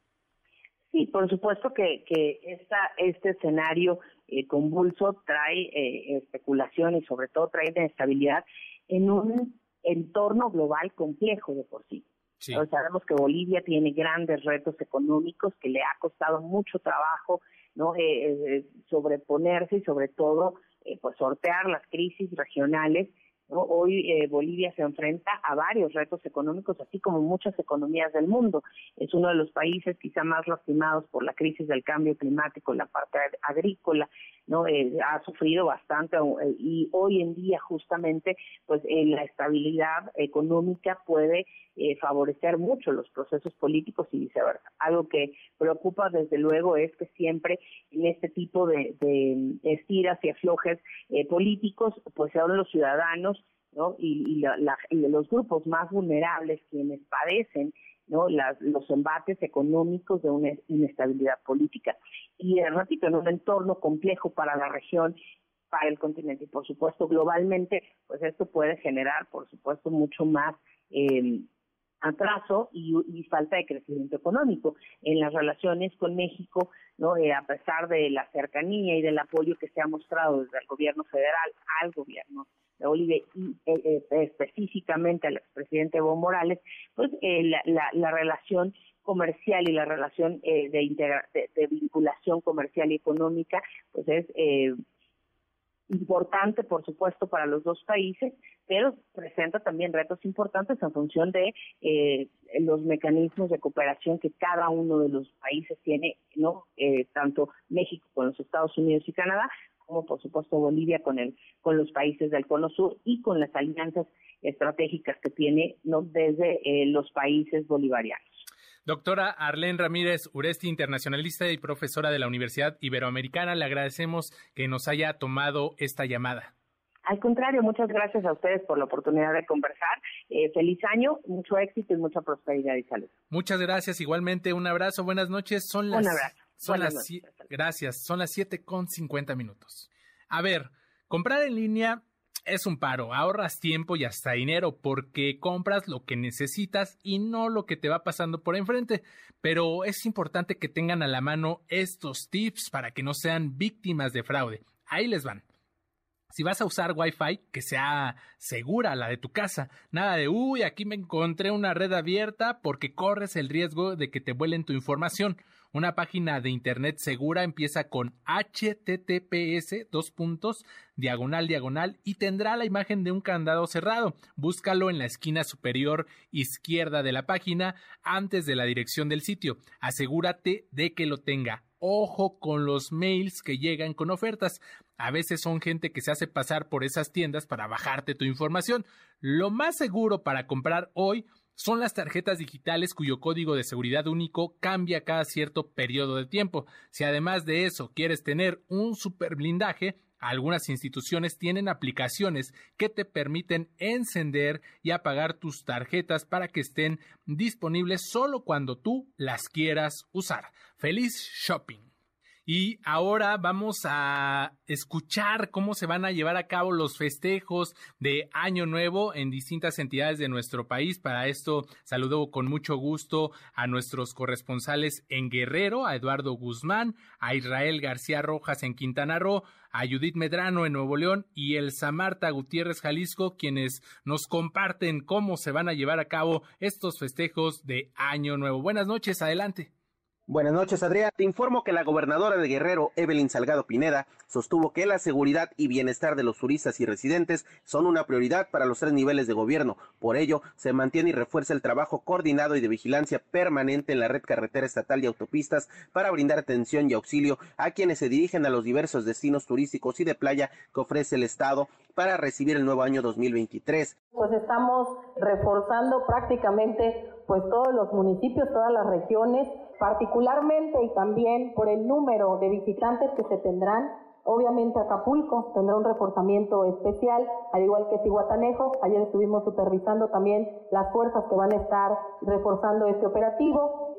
Sí, por supuesto que, que esta, este escenario eh, convulso trae eh, especulación y sobre todo trae inestabilidad en un entorno global complejo de por sí. sabemos que Bolivia tiene grandes retos económicos que le ha costado mucho trabajo no eh, eh sobreponerse y sobre todo pues sortear las crisis regionales Hoy eh, Bolivia se enfrenta a varios retos económicos, así como muchas economías del mundo. Es uno de los países quizá más lastimados por la crisis del cambio climático la parte agrícola, no eh, ha sufrido bastante eh, y hoy en día justamente pues la estabilidad económica puede favorecer mucho los procesos políticos y viceversa. Algo que preocupa desde luego es que siempre en este tipo de, de estiras y aflojes políticos pues sean los ciudadanos ¿no? Y, los grupos más vulnerables quienes padecen ¿no? los embates económicos de una inestabilidad política. Y de ratito en un entorno complejo para la región, para el continente y por supuesto globalmente, pues esto puede generar, por supuesto, mucho más eh, atraso y, falta de crecimiento económico en las relaciones con México, no eh, a pesar de la cercanía y del apoyo que se ha mostrado desde el gobierno federal al gobierno Bolivia y eh, eh, específicamente al expresidente Evo Morales, pues la, la, relación comercial y la relación de, de, de, vinculación comercial y económica, pues es importante, por supuesto, para los dos países, pero presenta también retos importantes en función de eh, los mecanismos de cooperación que cada uno de los países tiene, no, eh, tanto México con los Estados Unidos y Canadá, como por supuesto Bolivia con el con los países del Cono Sur y con las alianzas estratégicas que tiene no desde eh, los países bolivarianos. Doctora Arlene Ramírez Uresti, internacionalista y profesora de la Universidad Iberoamericana, le agradecemos que nos haya tomado esta llamada. Al contrario, muchas gracias a ustedes por la oportunidad de conversar. Eh, feliz año, mucho éxito y mucha prosperidad y salud. Muchas gracias. Igualmente, un abrazo. Buenas noches. Son las Son las gracias, son las 7 con 50 minutos. A ver, comprar en línea es un paro, ahorras tiempo y hasta dinero porque compras lo que necesitas y no lo que te va pasando por enfrente. Pero es importante que tengan a la mano estos tips para que no sean víctimas de fraude. Ahí les van. Si vas a usar Wi-Fi, que sea segura la de tu casa. Nada de, uy, aquí me encontré una red abierta porque corres el riesgo de que te vuelen tu información. Una página de Internet segura empieza con https dos puntos diagonal diagonal y tendrá la imagen de un candado cerrado. Búscalo en la esquina superior izquierda de la página antes de la dirección del sitio. Asegúrate de que lo tenga. Ojo con los mails que llegan con ofertas. A veces son gente que se hace pasar por esas tiendas para bajarte tu información. Lo más seguro para comprar hoy son las tarjetas digitales cuyo código de seguridad único cambia cada cierto periodo de tiempo. Si además de eso quieres tener un super blindaje, algunas instituciones tienen aplicaciones que te permiten encender y apagar tus tarjetas para que estén disponibles solo cuando tú las quieras usar. ¡Feliz shopping! Y ahora vamos a escuchar cómo se van a llevar a cabo los festejos de Año Nuevo en distintas entidades de nuestro país. Para esto saludo con mucho gusto a nuestros corresponsales en Guerrero, a Eduardo Guzmán, a Israel García Rojas en Quintana Roo, a Judith Medrano en Nuevo León y el Samarta Gutiérrez Jalisco, quienes nos comparten cómo se van a llevar a cabo estos festejos de Año Nuevo. Buenas noches, adelante. Buenas noches, Adrián. Te informo que la gobernadora de Guerrero, Evelyn Salgado Pineda, sostuvo que la seguridad y bienestar de los turistas y residentes son una prioridad para los tres niveles de gobierno. Por ello, se mantiene y refuerza el trabajo coordinado y de vigilancia permanente en la red carretera estatal y autopistas para brindar atención y auxilio a quienes se dirigen a los diversos destinos turísticos y de playa que ofrece el Estado para recibir el nuevo año 2023. Pues estamos reforzando prácticamente pues todos los municipios, todas las regiones particularmente y también por el número de visitantes que se tendrán. Obviamente Acapulco tendrá un reforzamiento especial, al igual que Cihuatanejo. Ayer estuvimos supervisando también las fuerzas que van a estar reforzando este operativo.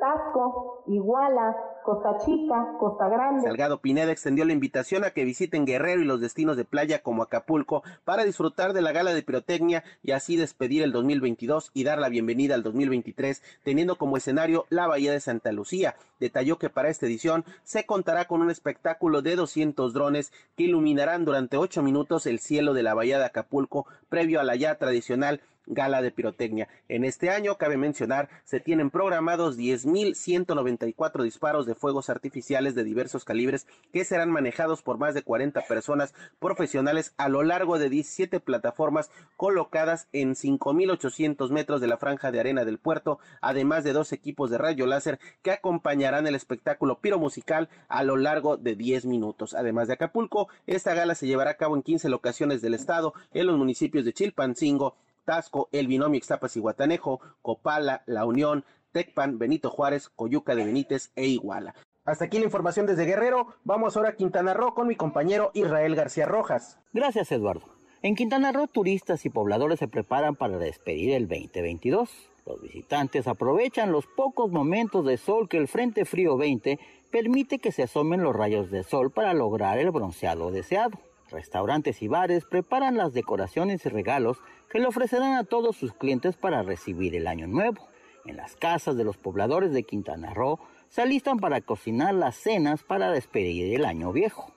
Iguala, Costa Chica, Costa Grande. Salgado Pineda extendió la invitación a que visiten Guerrero y los destinos de playa como Acapulco para disfrutar de la gala de pirotecnia y así despedir el 2022 y dar la bienvenida al 2023, teniendo como escenario la Bahía de Santa Lucía. Detalló que para esta edición se contará con un espectáculo de 200 drones que iluminarán durante 8 minutos el cielo de la Bahía de Acapulco previo a la ya tradicional gala de pirotecnia. En este año, cabe mencionar, se tienen programados 10.194 disparos de fuegos artificiales de diversos calibres que serán manejados por más de 40 personas profesionales a lo largo de 17 plataformas colocadas en 5.800 metros de la franja de arena del puerto, además de dos equipos de rayo láser que acompañarán el espectáculo piromusical a lo largo de 10 minutos. Además de Acapulco, esta gala se llevará a cabo en 15 locaciones del estado, en los municipios de Chilpancingo, Tasco, El Binomio Ixtapas y Guatanejo, Copala, La Unión, Tecpan, Benito Juárez, Coyuca de Benítez e Iguala. Hasta aquí la información desde Guerrero. Vamos ahora a Quintana Roo con mi compañero Israel García Rojas. Gracias, Eduardo. En Quintana Roo, turistas y pobladores se preparan para despedir el 2022. Los visitantes aprovechan los pocos momentos de sol que el Frente Frío 20 permite que se asomen los rayos de sol para lograr el bronceado deseado. Restaurantes y bares preparan las decoraciones y regalos que le ofrecerán a todos sus clientes para recibir el año nuevo. En las casas de los pobladores de Quintana Roo se alistan para cocinar las cenas para despedir el año viejo.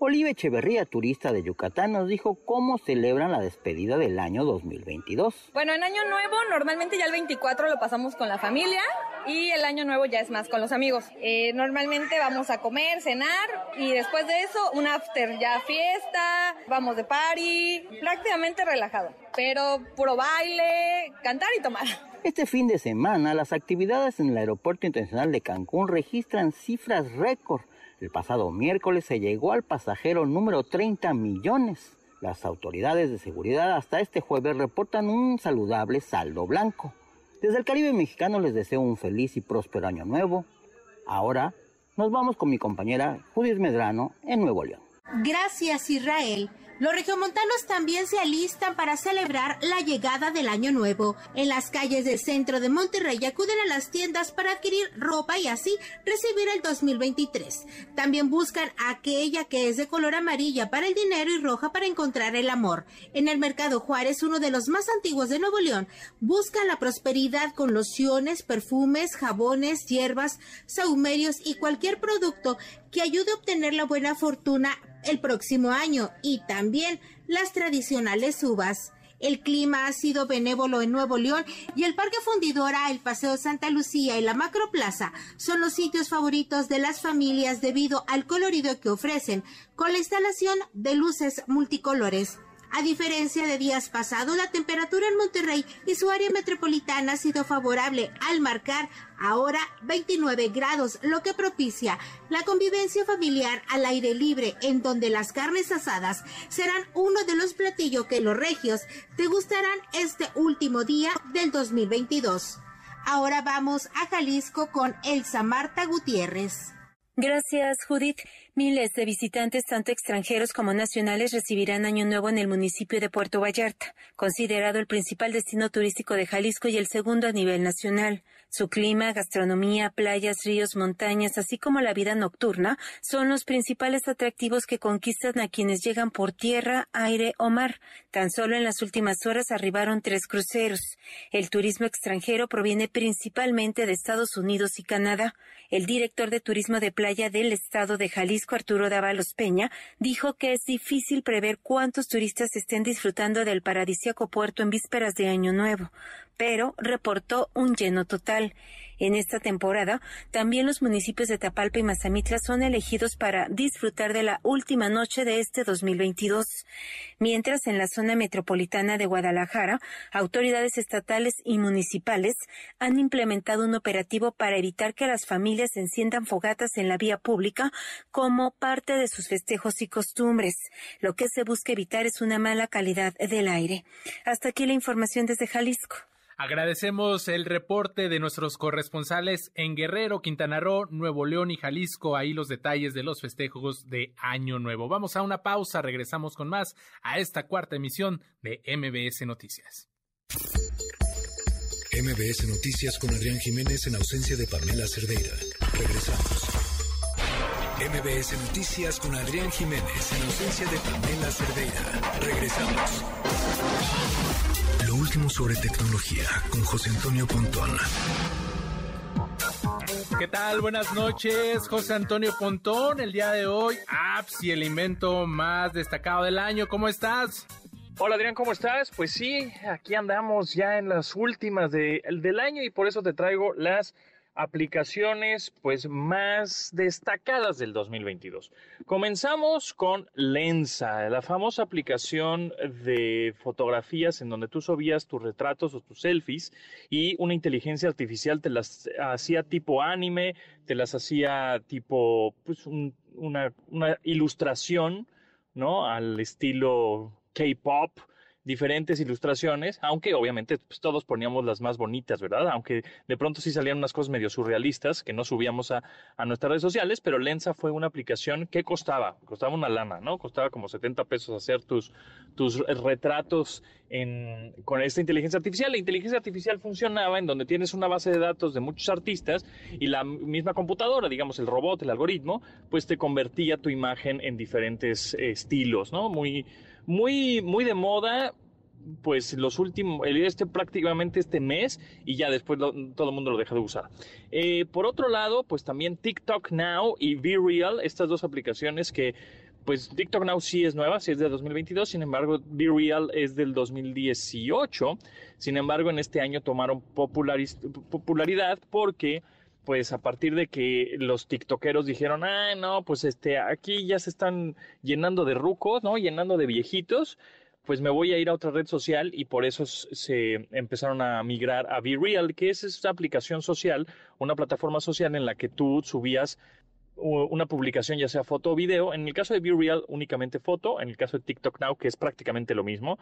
Oliva Echeverría, turista de Yucatán, nos dijo cómo celebran la despedida del año 2022. Bueno, en Año Nuevo normalmente ya el 24 lo pasamos con la familia y el Año Nuevo ya es más con los amigos. Eh, normalmente vamos a comer, cenar y después de eso un after, ya fiesta, vamos de party, prácticamente relajado, pero puro baile, cantar y tomar. Este fin de semana las actividades en el Aeropuerto Internacional de Cancún registran cifras récord el pasado miércoles se llegó al pasajero número 30 millones. Las autoridades de seguridad hasta este jueves reportan un saludable saldo blanco. Desde el Caribe mexicano les deseo un feliz y próspero año nuevo. Ahora nos vamos con mi compañera Judith Medrano en Nuevo León. Gracias Israel Los regiomontanos también se alistan para celebrar la llegada del año nuevo. En las calles del centro de Monterrey acuden a las tiendas para adquirir ropa y así recibir el 2023. También buscan aquella que es de color amarilla para el dinero y roja para encontrar el amor. En el mercado Juárez, uno de los más antiguos de Nuevo León, busca la prosperidad con lociones, perfumes, jabones, hierbas, saumerios y cualquier producto que ayude a obtener la buena fortuna el próximo año y también las tradicionales uvas. El clima ha sido benévolo en Nuevo León y el Parque Fundidora, el Paseo Santa Lucía y la Macroplaza son los sitios favoritos de las familias debido al colorido que ofrecen con la instalación de luces multicolores. A diferencia de días pasados, la temperatura en Monterrey y su área metropolitana ha sido favorable al marcar ahora 29 grados, lo que propicia la convivencia familiar al aire libre, en donde las carnes asadas serán uno de los platillos que los regios te gustarán este último día del 2022. Ahora vamos a Jalisco con Elsa Marta Gutiérrez. Gracias, Judith. Miles de visitantes, tanto extranjeros como nacionales, recibirán Año Nuevo en el municipio de Puerto Vallarta, considerado el principal destino turístico de Jalisco y el segundo a nivel nacional. Su clima, gastronomía, playas, ríos, montañas, así como la vida nocturna, son los principales atractivos que conquistan a quienes llegan por tierra, aire o mar. Tan solo en las últimas horas arribaron tres cruceros. El turismo extranjero proviene principalmente de Estados Unidos y Canadá. El director de turismo de playa del estado de Jalisco, Arturo Dávalos Peña, dijo que es difícil prever cuántos turistas estén disfrutando del paradisíaco puerto en vísperas de Año Nuevo pero reportó un lleno total. En esta temporada, también los municipios de Tapalpa y Mazamitla son elegidos para disfrutar de la última noche de este 2022. Mientras en la zona metropolitana de Guadalajara, autoridades estatales y municipales han implementado un operativo para evitar que las familias enciendan fogatas en la vía pública como parte de sus festejos y costumbres. Lo que se busca evitar es una mala calidad del aire. Hasta aquí la información desde Jalisco. Agradecemos el reporte de nuestros corresponsales en Guerrero, Quintana Roo, Nuevo León y Jalisco. Ahí los detalles de los festejos de Año Nuevo. Vamos a una pausa, regresamos con más a esta cuarta emisión de MBS Noticias. MBS Noticias con Adrián Jiménez en ausencia de Pamela Cerdeira. Regresamos. MBS Noticias con Adrián Jiménez en ausencia de Pamela Cerdeira. Regresamos último sobre tecnología con José Antonio Pontón. ¿Qué tal? Buenas noches, José Antonio Pontón. El día de hoy, apps y el invento más destacado del año. ¿Cómo estás? Hola Adrián, ¿cómo estás? Pues sí, aquí andamos ya en las últimas de, del año y por eso te traigo las aplicaciones pues más destacadas del 2022. Comenzamos con Lensa, la famosa aplicación de fotografías en donde tú subías tus retratos o tus selfies y una inteligencia artificial te las hacía tipo anime, te las hacía tipo pues una, una ilustración, ¿no? Al estilo K-pop diferentes ilustraciones, aunque obviamente pues, todos poníamos las más bonitas, ¿verdad? Aunque de pronto sí salían unas cosas medio surrealistas que no subíamos a, nuestras redes sociales, pero Lensa fue una aplicación que costaba, costaba una lana, ¿no? Costaba como 70 pesos hacer tus, tus retratos con esta inteligencia artificial. La inteligencia artificial funcionaba en donde tienes una base de datos de muchos artistas y la misma computadora, digamos el robot, el algoritmo, pues te convertía tu imagen en diferentes estilos, ¿no? Muy muy, muy de moda, pues los últimos, este prácticamente este mes y ya después todo el mundo lo deja de usar. Eh, por otro lado, pues también TikTok Now y Real, estas dos aplicaciones que pues TikTok Now sí es nueva, sí es de 2022, sin embargo Real es del 2018, sin embargo en este año tomaron popularidad porque pues a partir de que los tiktokeros dijeron, ah, no, pues este, aquí ya se están llenando de rucos, ¿no? Llenando de viejitos, pues me voy a ir a otra red social y por eso se empezaron a migrar a Be Real, que es esta aplicación social, una plataforma social en la que tú subías una publicación, ya sea foto o video. En el caso de Be Real, únicamente foto. En el caso de TikTok Now, que es prácticamente lo mismo,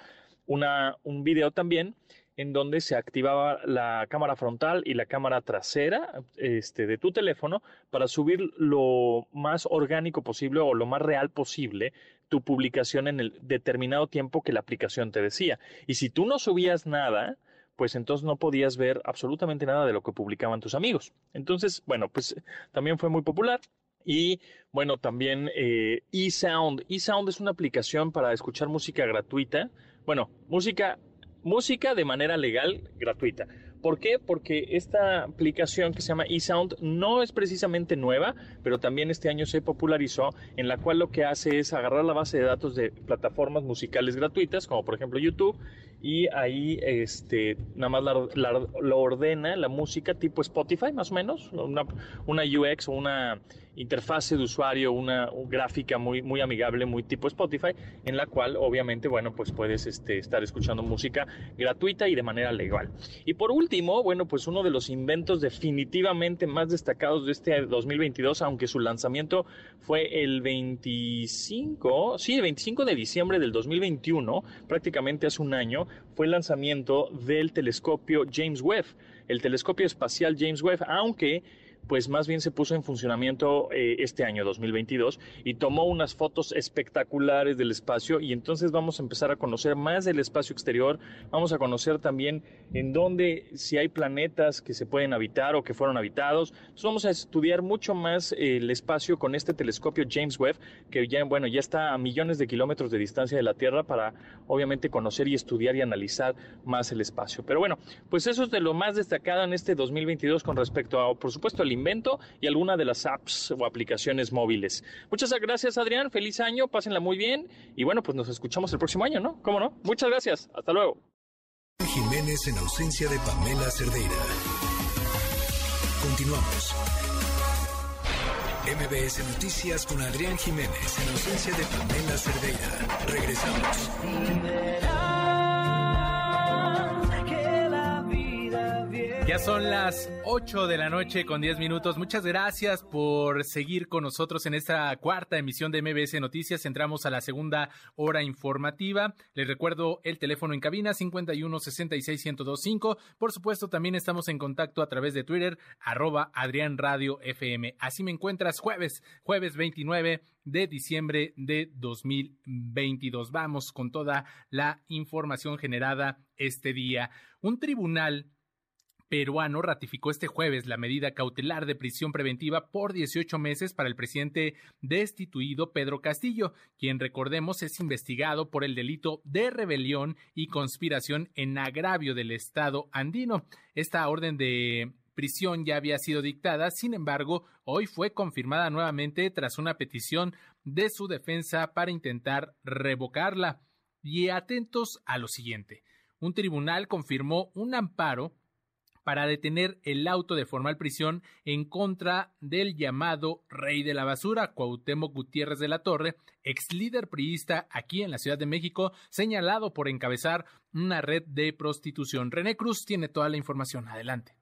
una, un video también en donde se activaba la cámara frontal y la cámara trasera este, de tu teléfono para subir lo más orgánico posible o lo más real posible tu publicación en el determinado tiempo que la aplicación te decía. Y si tú no subías nada, pues entonces no podías ver absolutamente nada de lo que publicaban tus amigos. Entonces, bueno, pues también fue muy popular. Y bueno, también eh, eSound. eSound es una aplicación para escuchar música gratuita. Bueno, música música de manera legal gratuita. ¿Por qué? Porque esta aplicación que se llama eSound no es precisamente nueva, pero también este año se popularizó, en la cual lo que hace es agarrar la base de datos de plataformas musicales gratuitas, como por ejemplo YouTube, y ahí este, nada más lo ordena la música tipo Spotify, más o menos, una, una UX o una interfase de usuario, una, gráfica muy, muy amigable, muy tipo Spotify, en la cual obviamente, bueno, pues puedes este, estar escuchando música gratuita y de manera legal. Y por último, bueno, pues uno de los inventos definitivamente más destacados de este 2022, aunque su lanzamiento fue el 25, sí, el 25 de diciembre del 2021, prácticamente hace un año, fue el lanzamiento del telescopio James Webb. El telescopio espacial James Webb, aunque pues más bien se puso en funcionamiento eh, este año 2022 y tomó unas fotos espectaculares del espacio y entonces vamos a empezar a conocer más del espacio exterior, vamos a conocer también en dónde si hay planetas que se pueden habitar o que fueron habitados. Entonces vamos a estudiar mucho más eh, el espacio con este telescopio James Webb que ya bueno, ya está a millones de kilómetros de distancia de la Tierra para obviamente conocer y estudiar y analizar más el espacio. Pero bueno, pues eso es de lo más destacado en este 2022 con respecto a por supuesto invento y alguna de las apps o aplicaciones móviles. Muchas gracias, Adrián. Feliz año, pásenla muy bien. Y bueno, pues nos escuchamos el próximo año, ¿no? ¿Cómo no? Muchas gracias. Hasta luego. Jiménez en ausencia de Pamela Cerdeira. Continuamos. MBS Noticias con Adrián Jiménez en ausencia de Pamela Cerdeira. Regresamos. Ya son las 8 de la noche con 10 minutos. Muchas gracias por seguir con nosotros en esta cuarta emisión de MBS Noticias. Entramos a la segunda hora informativa. Les recuerdo el teléfono en cabina 51 66 1025. Por supuesto, también estamos en contacto a través de Twitter, arroba Adrián Radio FM. Así me encuentras jueves, jueves 29 de diciembre de 2022. Vamos con toda la información generada este día. Un tribunal peruano ratificó este jueves la medida cautelar de prisión preventiva por 18 meses para el presidente destituido Pedro Castillo, quien recordemos es investigado por el delito de rebelión y conspiración en agravio del Estado andino. Esta orden de prisión ya había sido dictada, sin embargo, hoy fue confirmada nuevamente tras una petición de su defensa para intentar revocarla. Y atentos a lo siguiente. Un tribunal confirmó un amparo para detener el auto de formal prisión en contra del llamado rey de la basura, Cuauhtémoc Gutiérrez de la Torre, ex líder priista aquí en la Ciudad de México, señalado por encabezar una red de prostitución. René Cruz tiene toda la información. Adelante.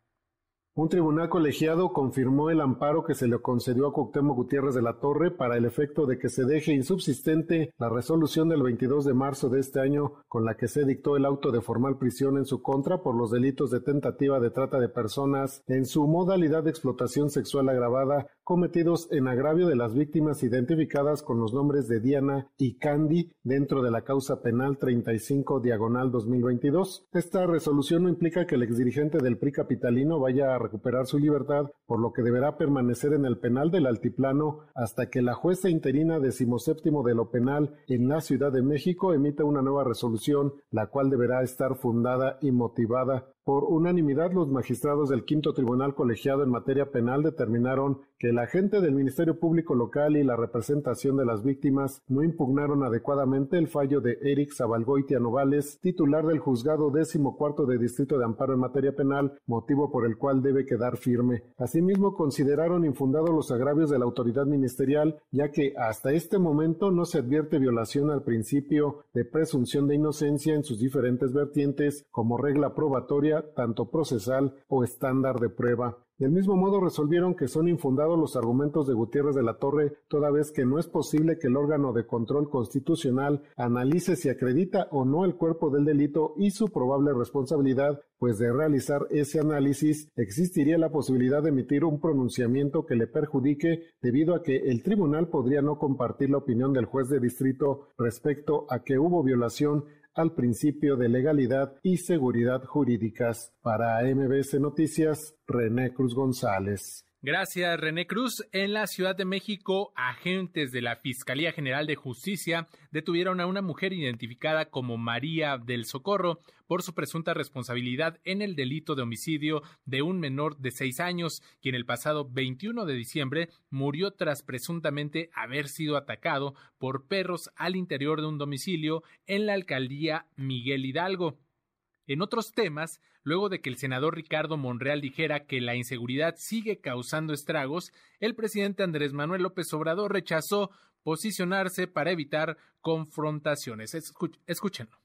Un tribunal colegiado confirmó el amparo que se le concedió a Cuauhtémoc Gutiérrez de la Torre para el efecto de que se deje insubsistente la resolución del 22 de marzo de este año con la que se dictó el auto de formal prisión en su contra por los delitos de tentativa de trata de personas en su modalidad de explotación sexual agravada cometidos en agravio de las víctimas identificadas con los nombres de Diana y Candy dentro de la causa penal 35 diagonal 2022. Esta resolución no implica que el exdirigente del PRI capitalino vaya a recuperar su libertad, por lo que deberá permanecer en el penal del Altiplano hasta que la jueza interina decimoséptimo de lo penal en la Ciudad de México emita una nueva resolución, la cual deberá estar fundada y motivada por unanimidad, los magistrados del Quinto Tribunal Colegiado en materia penal determinaron que el agente del Ministerio Público Local y la representación de las víctimas no impugnaron adecuadamente el fallo de Eric Zabalgoitia Novales, titular del juzgado décimo cuarto de Distrito de Amparo en materia penal, motivo por el cual debe quedar firme. Asimismo, consideraron infundados los agravios de la autoridad ministerial, ya que hasta este momento no se advierte violación al principio de presunción de inocencia en sus diferentes vertientes como regla probatoria tanto procesal o estándar de prueba. Del mismo modo resolvieron que son infundados los argumentos de Gutiérrez de la Torre, toda vez que no es posible que el órgano de control constitucional analice si acredita o no el cuerpo del delito y su probable responsabilidad, pues de realizar ese análisis existiría la posibilidad de emitir un pronunciamiento que le perjudique debido a que el tribunal podría no compartir la opinión del juez de distrito respecto a que hubo violación al principio de legalidad y seguridad jurídicas. Para MBS Noticias, René Cruz González. Gracias, René Cruz. En la Ciudad de México, agentes de la Fiscalía General de Justicia detuvieron a una mujer identificada como María del Socorro por su presunta responsabilidad en el delito de homicidio de un menor de seis años, quien el pasado 21 de diciembre murió tras presuntamente haber sido atacado por perros al interior de un domicilio en la alcaldía Miguel Hidalgo. En otros temas, luego de que el senador Ricardo Monreal dijera que la inseguridad sigue causando estragos, el presidente Andrés Manuel López Obrador rechazó posicionarse para evitar confrontaciones. escúchenlo.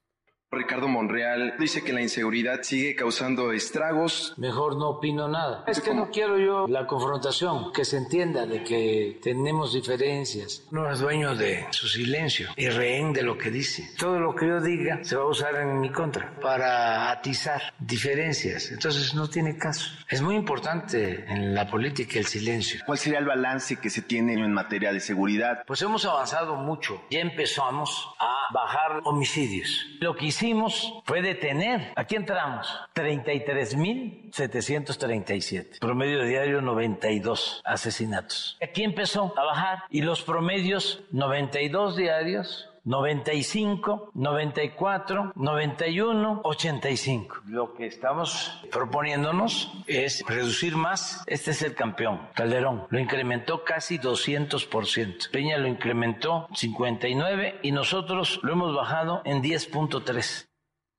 Ricardo Monreal dice que la inseguridad sigue causando estragos. Mejor no opino nada. Es que no quiero yo la confrontación, que se entienda de que tenemos diferencias. No es dueño de su silencio y rehén de lo que dice. Todo lo que yo diga se va a usar en mi contra para atizar diferencias. Entonces no tiene caso. Es muy importante en la política el silencio. ¿Cuál sería el balance que se tiene en materia de seguridad? Pues hemos avanzado mucho. Ya empezamos a bajar homicidios. Lo que hicimos fue detener. Aquí entramos 33.737. Promedio diario 92 asesinatos. Aquí empezó a bajar y los promedios 92 diarios 95, 94, 91, 85. Lo que estamos proponiéndonos es reducir más. Este es el campeón, Calderón. Lo incrementó casi 200%. Peña lo incrementó 59 y nosotros lo hemos bajado en 10.3.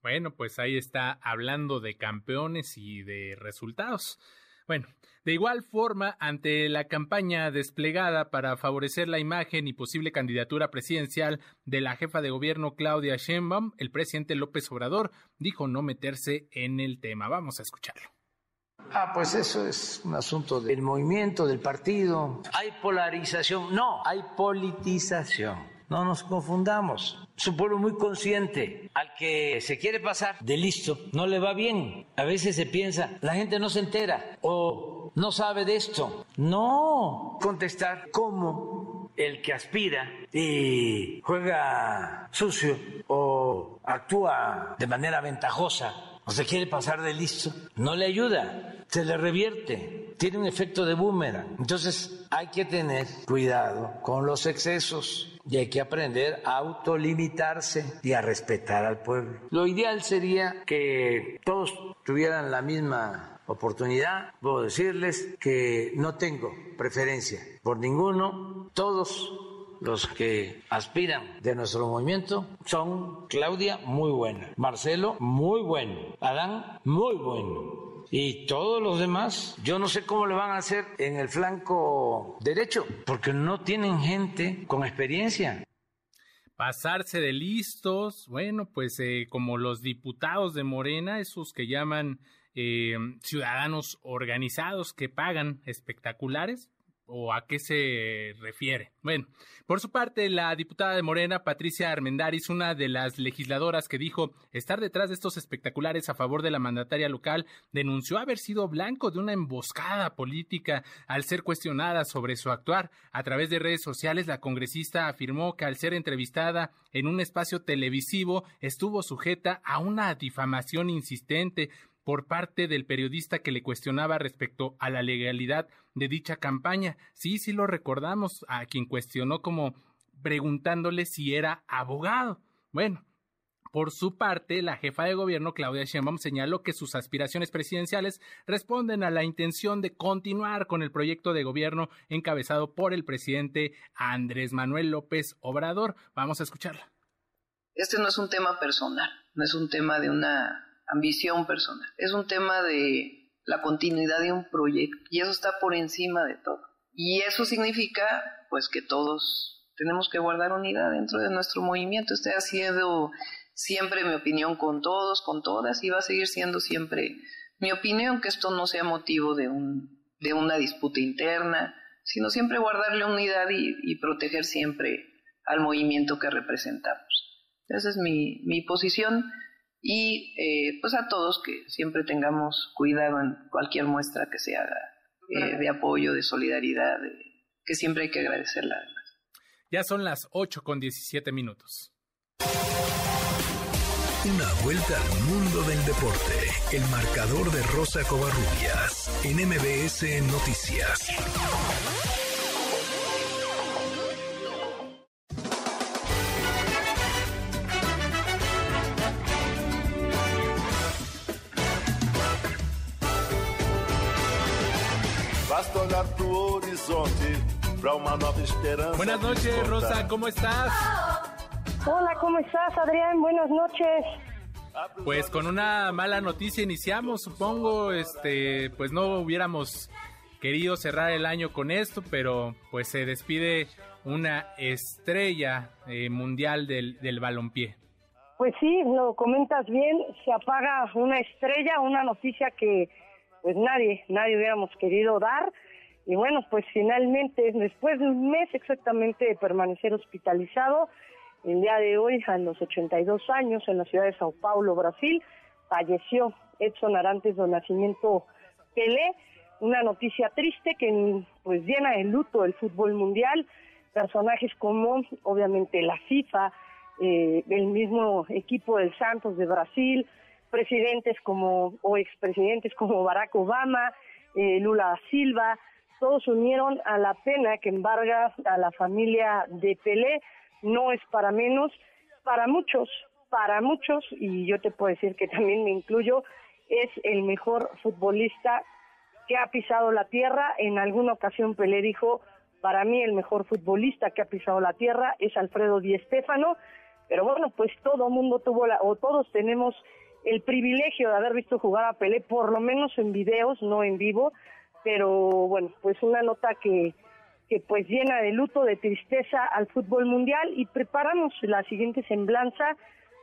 Bueno, pues ahí está hablando de campeones y de resultados. Bueno, de igual forma, ante la campaña desplegada para favorecer la imagen y posible candidatura presidencial de la jefa de gobierno Claudia Sheinbaum, el presidente López Obrador dijo no meterse en el tema. Vamos a escucharlo. Ah, pues eso es un asunto del movimiento, del partido. Hay polarización, no, hay politización. No nos confundamos. Es un pueblo muy consciente. Al que se quiere pasar de listo, no le va bien. A veces se piensa, la gente no se entera o no sabe de esto. No. Contestar cómo el que aspira y juega sucio o actúa de manera ventajosa o se quiere pasar de listo, no le ayuda, se le revierte, tiene un efecto de boomerang. Entonces hay que tener cuidado con los excesos y hay que aprender a autolimitarse y a respetar al pueblo. Lo ideal sería que todos tuvieran la misma oportunidad. Puedo decirles que no tengo preferencia por ninguno. Todos los que aspiran. De nuestro movimiento. Son Claudia, muy buena, Marcelo, muy bueno, Adán, muy bueno. Y todos los demás, yo no sé cómo le van a hacer en el flanco derecho, porque no tienen gente con experiencia. Pasarse de listos, bueno, pues eh, como los diputados de Morena, esos que llaman eh, ciudadanos organizados que pagan espectaculares, o a qué se refiere. Bueno, por su parte, la diputada de Morena, Patricia Armendaris, una de las legisladoras que dijo estar detrás de estos espectaculares a favor de la mandataria local, denunció haber sido blanco de una emboscada política al ser cuestionada sobre su actuar. A través de redes sociales, la congresista afirmó que al ser entrevistada en un espacio televisivo estuvo sujeta a una difamación insistente por parte del periodista que le cuestionaba respecto a la legalidad de dicha campaña. Sí, sí lo recordamos, a quien cuestionó como preguntándole si era abogado. Bueno, por su parte, la jefa de gobierno, Claudia Sheinbaum, señaló que sus aspiraciones presidenciales responden a la intención de continuar con el proyecto de gobierno encabezado por el presidente Andrés Manuel López Obrador. Vamos a escucharla. Este no es un tema personal, no es un tema de una ambición personal. Es un tema de la continuidad de un proyecto y eso está por encima de todo. Y eso significa pues que todos tenemos que guardar unidad dentro de nuestro movimiento. Este ha siempre mi opinión con todos, con todas y va a seguir siendo siempre mi opinión que esto no sea motivo de un de una disputa interna, sino siempre guardarle unidad y, proteger siempre al movimiento que representamos. Esa es mi, mi posición y eh, pues a todos que siempre tengamos cuidado en cualquier muestra que se haga eh, de apoyo, de solidaridad, que siempre hay que agradecerla además. Ya son las 8 con 17 minutos. Una vuelta al mundo del deporte. El marcador de Rosa Covarrubias en MBS Noticias. Horizonte. Buenas noches, Rosa, ¿cómo estás? Hola, ¿cómo estás, Adrián? Buenas noches. Pues con una mala noticia iniciamos, supongo, este, pues no hubiéramos querido cerrar el año con esto, pero pues se despide una estrella eh, mundial del, del balompié. Pues sí, lo comentas bien, se apaga una estrella, una noticia que pues nadie, nadie hubiéramos querido dar. Y bueno, pues finalmente, después de un mes exactamente de permanecer hospitalizado, el día de hoy, a los 82 años, en la ciudad de Sao Paulo, Brasil, falleció Edson Arantes do Nacimiento Pelé. Una noticia triste que pues llena de luto el fútbol mundial. Personajes como, obviamente, la FIFA, eh, el mismo equipo del Santos de Brasil, presidentes como, o expresidentes como Barack Obama, eh, Lula Silva, todos unieron a la pena que embarga a la familia de Pelé. No es para menos, para muchos, para muchos, y yo te puedo decir que también me incluyo, es el mejor futbolista que ha pisado la tierra. En alguna ocasión Pelé dijo, para mí el mejor futbolista que ha pisado la tierra es Alfredo Di Stéfano, pero bueno, pues todo mundo tuvo la, o todos tenemos el privilegio de haber visto jugar a Pelé, por lo menos en videos, no en vivo, pero bueno, pues una nota que, que pues llena de luto, de tristeza al fútbol mundial y preparamos la siguiente semblanza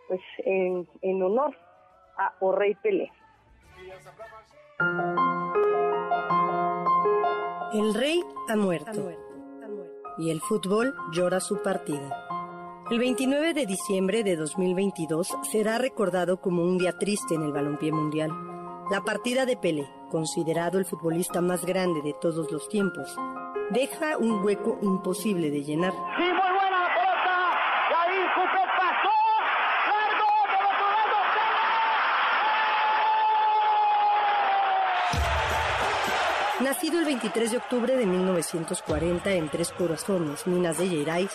pues en, en honor a Orrey Pelé. El rey ha muerto y el fútbol llora su partida. El 29 de diciembre de 2022 será recordado como un día triste en el balompié mundial. La partida de Pelé, considerado el futbolista más grande de todos los tiempos, deja un hueco imposible de llenar. Nacido el 23 de octubre de 1940 en Tres Corazones, Minas de Gerais,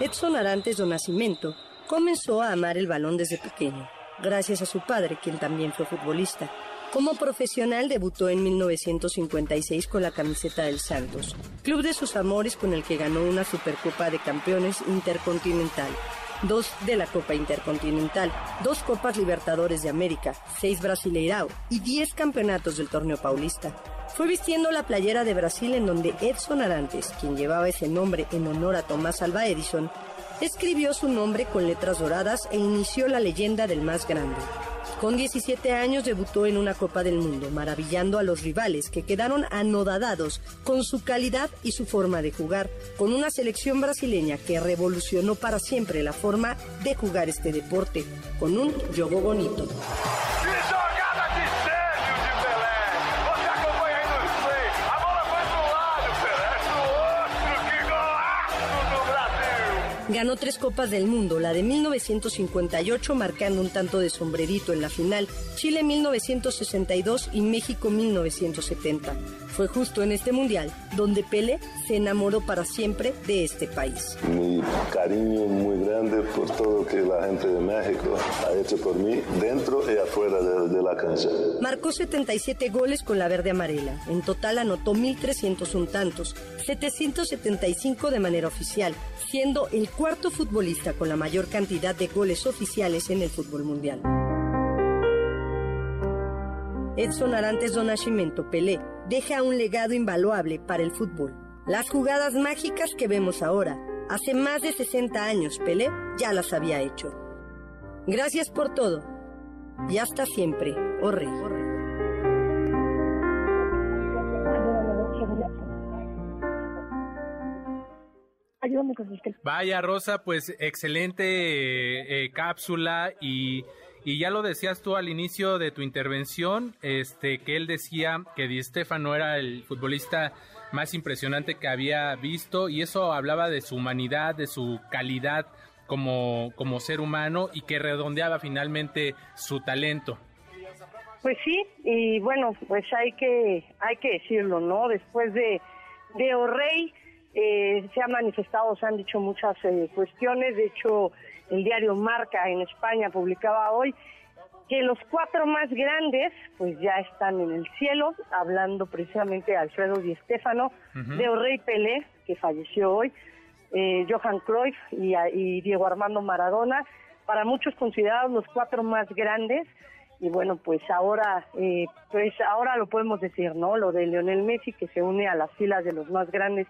Edson Arantes do Nascimento comenzó a amar el balón desde pequeño, gracias a su padre, quien también fue futbolista. Como profesional debutó en 1956 con la camiseta del Santos, club de sus amores con el que ganó una Supercopa de Campeones Intercontinental, dos de la Copa Intercontinental, dos Copas Libertadores de América, seis Brasileirao y diez campeonatos del torneo paulista. Fue vistiendo la playera de Brasil en donde Edson Arantes, quien llevaba ese nombre en honor a Tomás Alva Edison, escribió su nombre con letras doradas e inició la leyenda del más grande. Con 17 años debutó en una Copa del Mundo, maravillando a los rivales que quedaron anodadados con su calidad y su forma de jugar, con una selección brasileña que revolucionó para siempre la forma de jugar este deporte, con un juego bonito. Ganó tres Copas del Mundo, la de 1958 marcando un tanto de sombrerito en la final, Chile 1962 y México 1970. Fue justo en este mundial donde Pele se enamoró para siempre de este país. Mi cariño muy grande por todo lo que la gente de México ha hecho por mí dentro y afuera de, de la cancha. Marcó 77 goles con la verde amarela. En total anotó 1.301 tantos, 775 de manera oficial, siendo el cuarto futbolista con la mayor cantidad de goles oficiales en el fútbol mundial. Edson Arantes do Nascimento Pelé deja un legado invaluable para el fútbol. Las jugadas mágicas que vemos ahora, hace más de 60 años Pelé ya las había hecho. Gracias por todo y hasta siempre, oh rey. Ayúdame con el. Vaya, Rosa, pues excelente eh, eh, cápsula y, y ya lo decías tú al inicio de tu intervención, este, que él decía que Di Stefano era el futbolista más impresionante que había visto y eso hablaba de su humanidad, de su calidad como, como ser humano y que redondeaba finalmente su talento. Pues sí, y bueno, pues hay que hay que decirlo, ¿no? Después de, de O'Reilly eh, se han manifestado, se han dicho muchas eh, cuestiones, de hecho el diario Marca en España publicaba hoy que los cuatro más grandes pues ya están en el cielo, hablando precisamente de Alfredo Di Stéfano, de O'Reilly Pelé, que falleció hoy, eh, Johan Cruyff y, y Diego Armando Maradona, para muchos considerados los cuatro más grandes, y bueno pues ahora eh, pues ahora lo podemos decir no lo de Lionel Messi que se une a las filas de los más grandes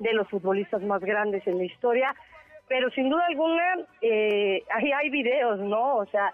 de los futbolistas más grandes en la historia pero sin duda alguna eh, ahí hay videos no o sea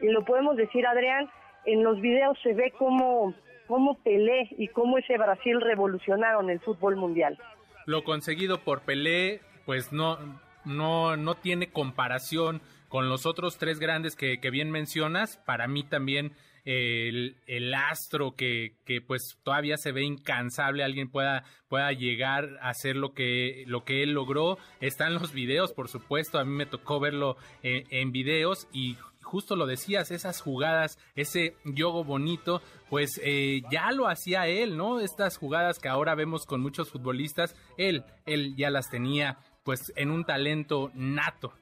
lo podemos decir Adrián en los videos se ve cómo cómo Pelé y cómo ese Brasil revolucionaron el fútbol mundial. Lo conseguido por Pelé pues no no no tiene comparación con los otros tres grandes que, que bien mencionas, para mí también el, astro que, que, pues todavía se ve incansable, alguien pueda, pueda llegar a hacer lo que, lo que él logró. Están los videos, por supuesto, a mí me tocó verlo en, en videos y justo lo decías, esas jugadas, ese yogo bonito, pues eh, ya lo hacía él, ¿no? Estas jugadas que ahora vemos con muchos futbolistas, él, él ya las tenía pues en un talento nato.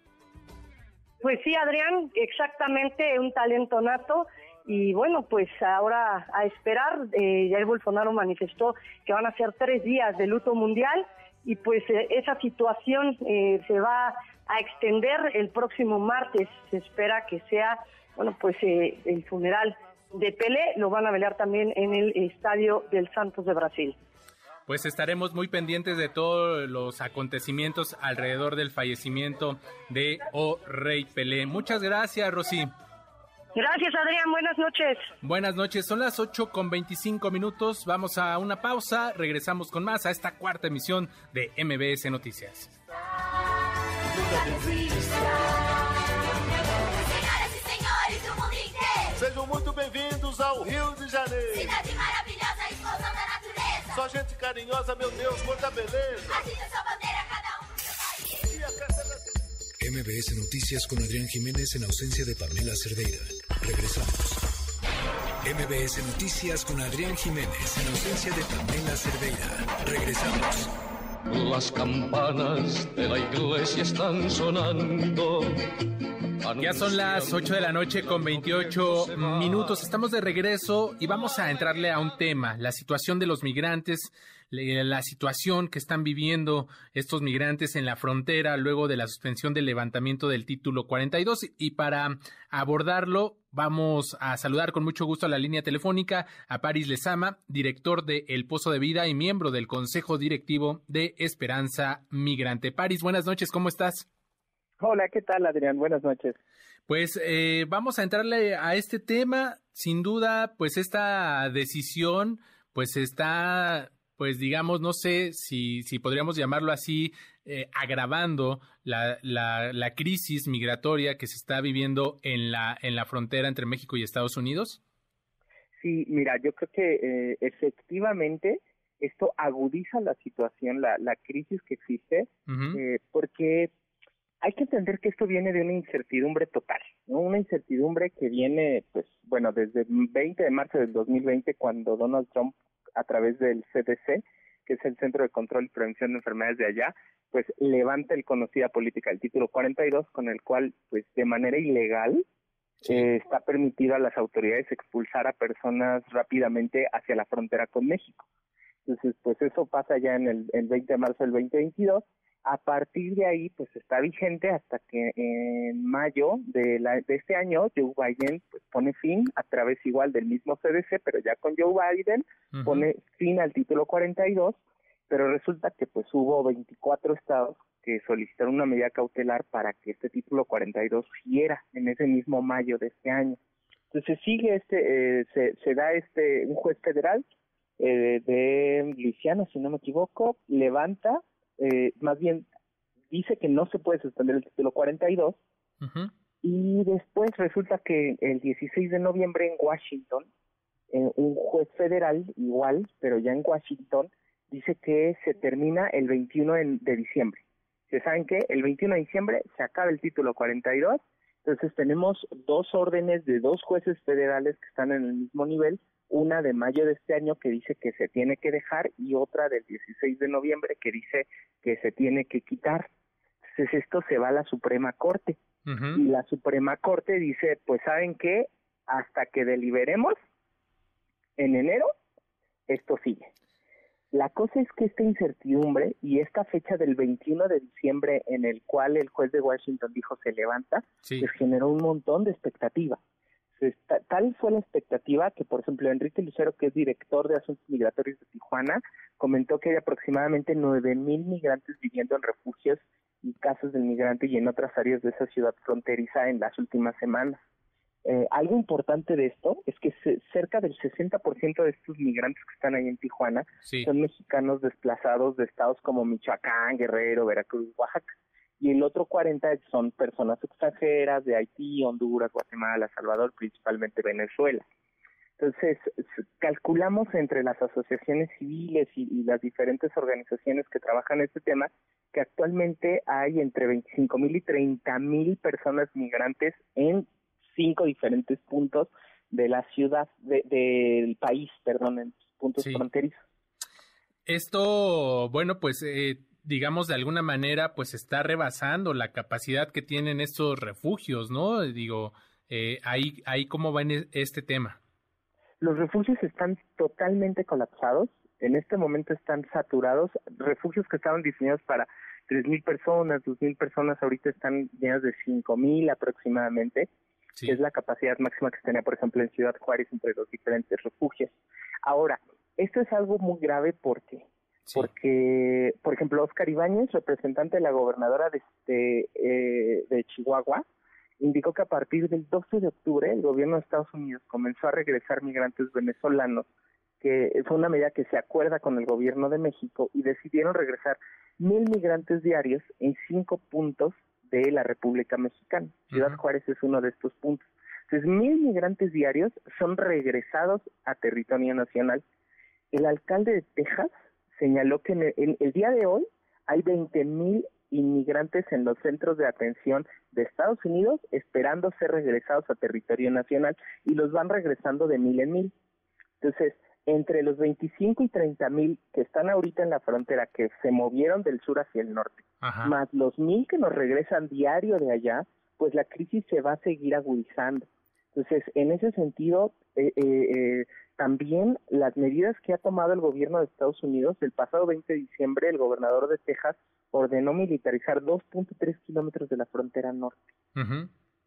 Pues sí, Adrián, exactamente un talento nato. Y bueno, pues ahora a esperar, eh, el Bolsonaro manifestó que van a ser tres días de luto mundial y pues eh, esa situación eh, se va a extender el próximo martes. Se espera que sea, bueno, pues eh, el funeral de Pelé, lo van a velar también en el Estadio del Santos de Brasil pues estaremos muy pendientes de todos los acontecimientos alrededor del fallecimiento de O Rey Pelé. Muchas gracias, Rosy. Gracias, Adrián. Buenas noches. Buenas noches. Son las 8 con 25 minutos. Vamos a una pausa. Regresamos con más a esta cuarta emisión de MBS Noticias. Sejam muito bem-vindos ao Rio de Janeiro. Cidade maravilhosa, explosão da natureza. Só gente carinhosa, meu Deus, quanta beleza. Agita sua bandeira, cada um no seu país. MBS Noticias con Adrián Jiménez en ausencia de Pamela Cerdeira. Regresamos. MBS Noticias con Adrián Jiménez en ausencia de Pamela Cerdeira. Regresamos. Las campanas de la iglesia están sonando. Ya son las 8 de la noche con 28 minutos. Estamos de regreso y vamos a entrarle a un tema, la situación de los migrantes, la situación que están viviendo estos migrantes en la frontera luego de la suspensión del levantamiento del título 42. Y para abordarlo, vamos a saludar con mucho gusto a la línea telefónica a Paris Lezama, director de El Pozo de Vida y miembro del Consejo Directivo de Esperanza Migrante. Paris, buenas noches, ¿cómo estás? Hola, ¿qué tal Adrián? Buenas noches. Pues eh, vamos a entrarle a este tema. Sin duda, pues esta decisión, pues está, pues digamos, no sé si, si podríamos llamarlo así, eh, agravando la, la, la, crisis migratoria que se está viviendo en la, en la frontera entre México y Estados Unidos. Sí, mira, yo creo que eh, efectivamente esto agudiza la situación, la, la crisis que existe, uh -huh. eh, porque hay que entender que esto viene de una incertidumbre total, ¿no? Una incertidumbre que viene, pues, bueno, desde el 20 de marzo del 2020, cuando Donald Trump, a través del CDC, que es el Centro de Control y Prevención de Enfermedades de allá, pues levanta el conocida política, el título 42, con el cual, pues, de manera ilegal, sí. eh, está permitido a las autoridades expulsar a personas rápidamente hacia la frontera con México. Entonces, pues eso pasa ya en el, el 20 de marzo del 2022 a partir de ahí pues está vigente hasta que en mayo de, la, de este año Joe Biden pues pone fin a través igual del mismo CDC pero ya con Joe Biden uh -huh. pone fin al título 42 pero resulta que pues hubo 24 estados que solicitaron una medida cautelar para que este título 42 siguiera en ese mismo mayo de este año entonces sigue este eh, se, se da este un juez federal eh, de Luisiana, si no me equivoco, levanta, eh, más bien dice que no se puede suspender el título 42 y después resulta que el 16 de noviembre en Washington, eh, un juez federal igual, pero ya en Washington, dice que se termina el 21 de diciembre. Se saben que el 21 de diciembre se acaba el título 42, entonces tenemos dos órdenes de dos jueces federales que están en el mismo nivel, una de mayo de este año que dice que se tiene que dejar y otra del 16 de noviembre que dice que se tiene que quitar. Entonces esto se va a la Suprema Corte y la Suprema Corte dice, pues saben que hasta que deliberemos en enero, esto sigue. La cosa es que esta incertidumbre y esta fecha del 21 de diciembre en el cual el juez de Washington dijo se levanta, pues generó un montón de expectativa. Tal fue la expectativa que, por ejemplo, Enrique Lucero, que es director de Asuntos Migratorios de Tijuana, comentó que hay aproximadamente nueve mil migrantes viviendo en refugios y casas del migrante y en otras áreas de esa ciudad fronteriza en las últimas semanas. Eh, algo importante de esto es que cerca del 60% de estos migrantes que están ahí en Tijuana son mexicanos desplazados de estados como Michoacán, Guerrero, Veracruz, Oaxaca. Y el otro 40% son personas extranjeras de Haití, Honduras, Guatemala, Salvador, principalmente Venezuela. Entonces, calculamos entre las asociaciones civiles y, las diferentes organizaciones que trabajan este tema que actualmente hay entre 25 mil y 30 mil personas migrantes en cinco diferentes puntos de la ciudad, del país, perdón, en puntos fronterizos. Esto, bueno, pues eh, digamos de alguna manera, pues está rebasando la capacidad que tienen estos refugios, ¿no? Digo, eh, ahí, ahí cómo va en este tema. Los refugios están totalmente colapsados. En este momento están saturados. Refugios que estaban diseñados para 3.000 personas, 2.000 personas, ahorita están llenas de 5.000 aproximadamente que es la capacidad máxima que se tenía, por ejemplo, en Ciudad Juárez entre los diferentes refugios. Ahora, esto es algo muy grave porque porque, por ejemplo, Oscar Ibáñez, representante de la gobernadora de, este, eh, de Chihuahua, indicó que a partir del 12 de octubre el gobierno de Estados Unidos comenzó a regresar migrantes venezolanos, que fue una medida que se acuerda con el gobierno de México y decidieron regresar mil migrantes diarios en cinco puntos de la República Mexicana. Ciudad Juárez es uno de estos puntos. Entonces, mil migrantes diarios son regresados a territorio nacional. El alcalde de Texas señaló que en el, día de hoy hay 20 mil inmigrantes en los centros de atención de Estados Unidos esperando ser regresados a territorio nacional y los van regresando de mil en mil. Entonces, entre los 25 y 30 mil que están ahorita en la frontera, que se movieron del sur hacia el norte, más los mil que nos regresan diario de allá, pues la crisis se va a seguir agudizando. Entonces, en ese sentido, eh, eh, eh, también las medidas que ha tomado el gobierno de Estados Unidos, el pasado 20 de diciembre, el gobernador de Texas ordenó militarizar 2.3 kilómetros de la frontera norte.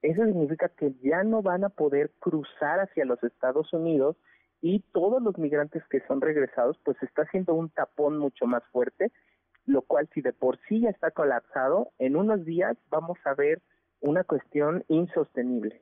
Eso significa que ya no van a poder cruzar hacia los Estados Unidos y todos los migrantes que son regresados, pues está haciendo un tapón mucho más fuerte, lo cual si de por sí ya está colapsado, en unos días vamos a ver una cuestión insostenible.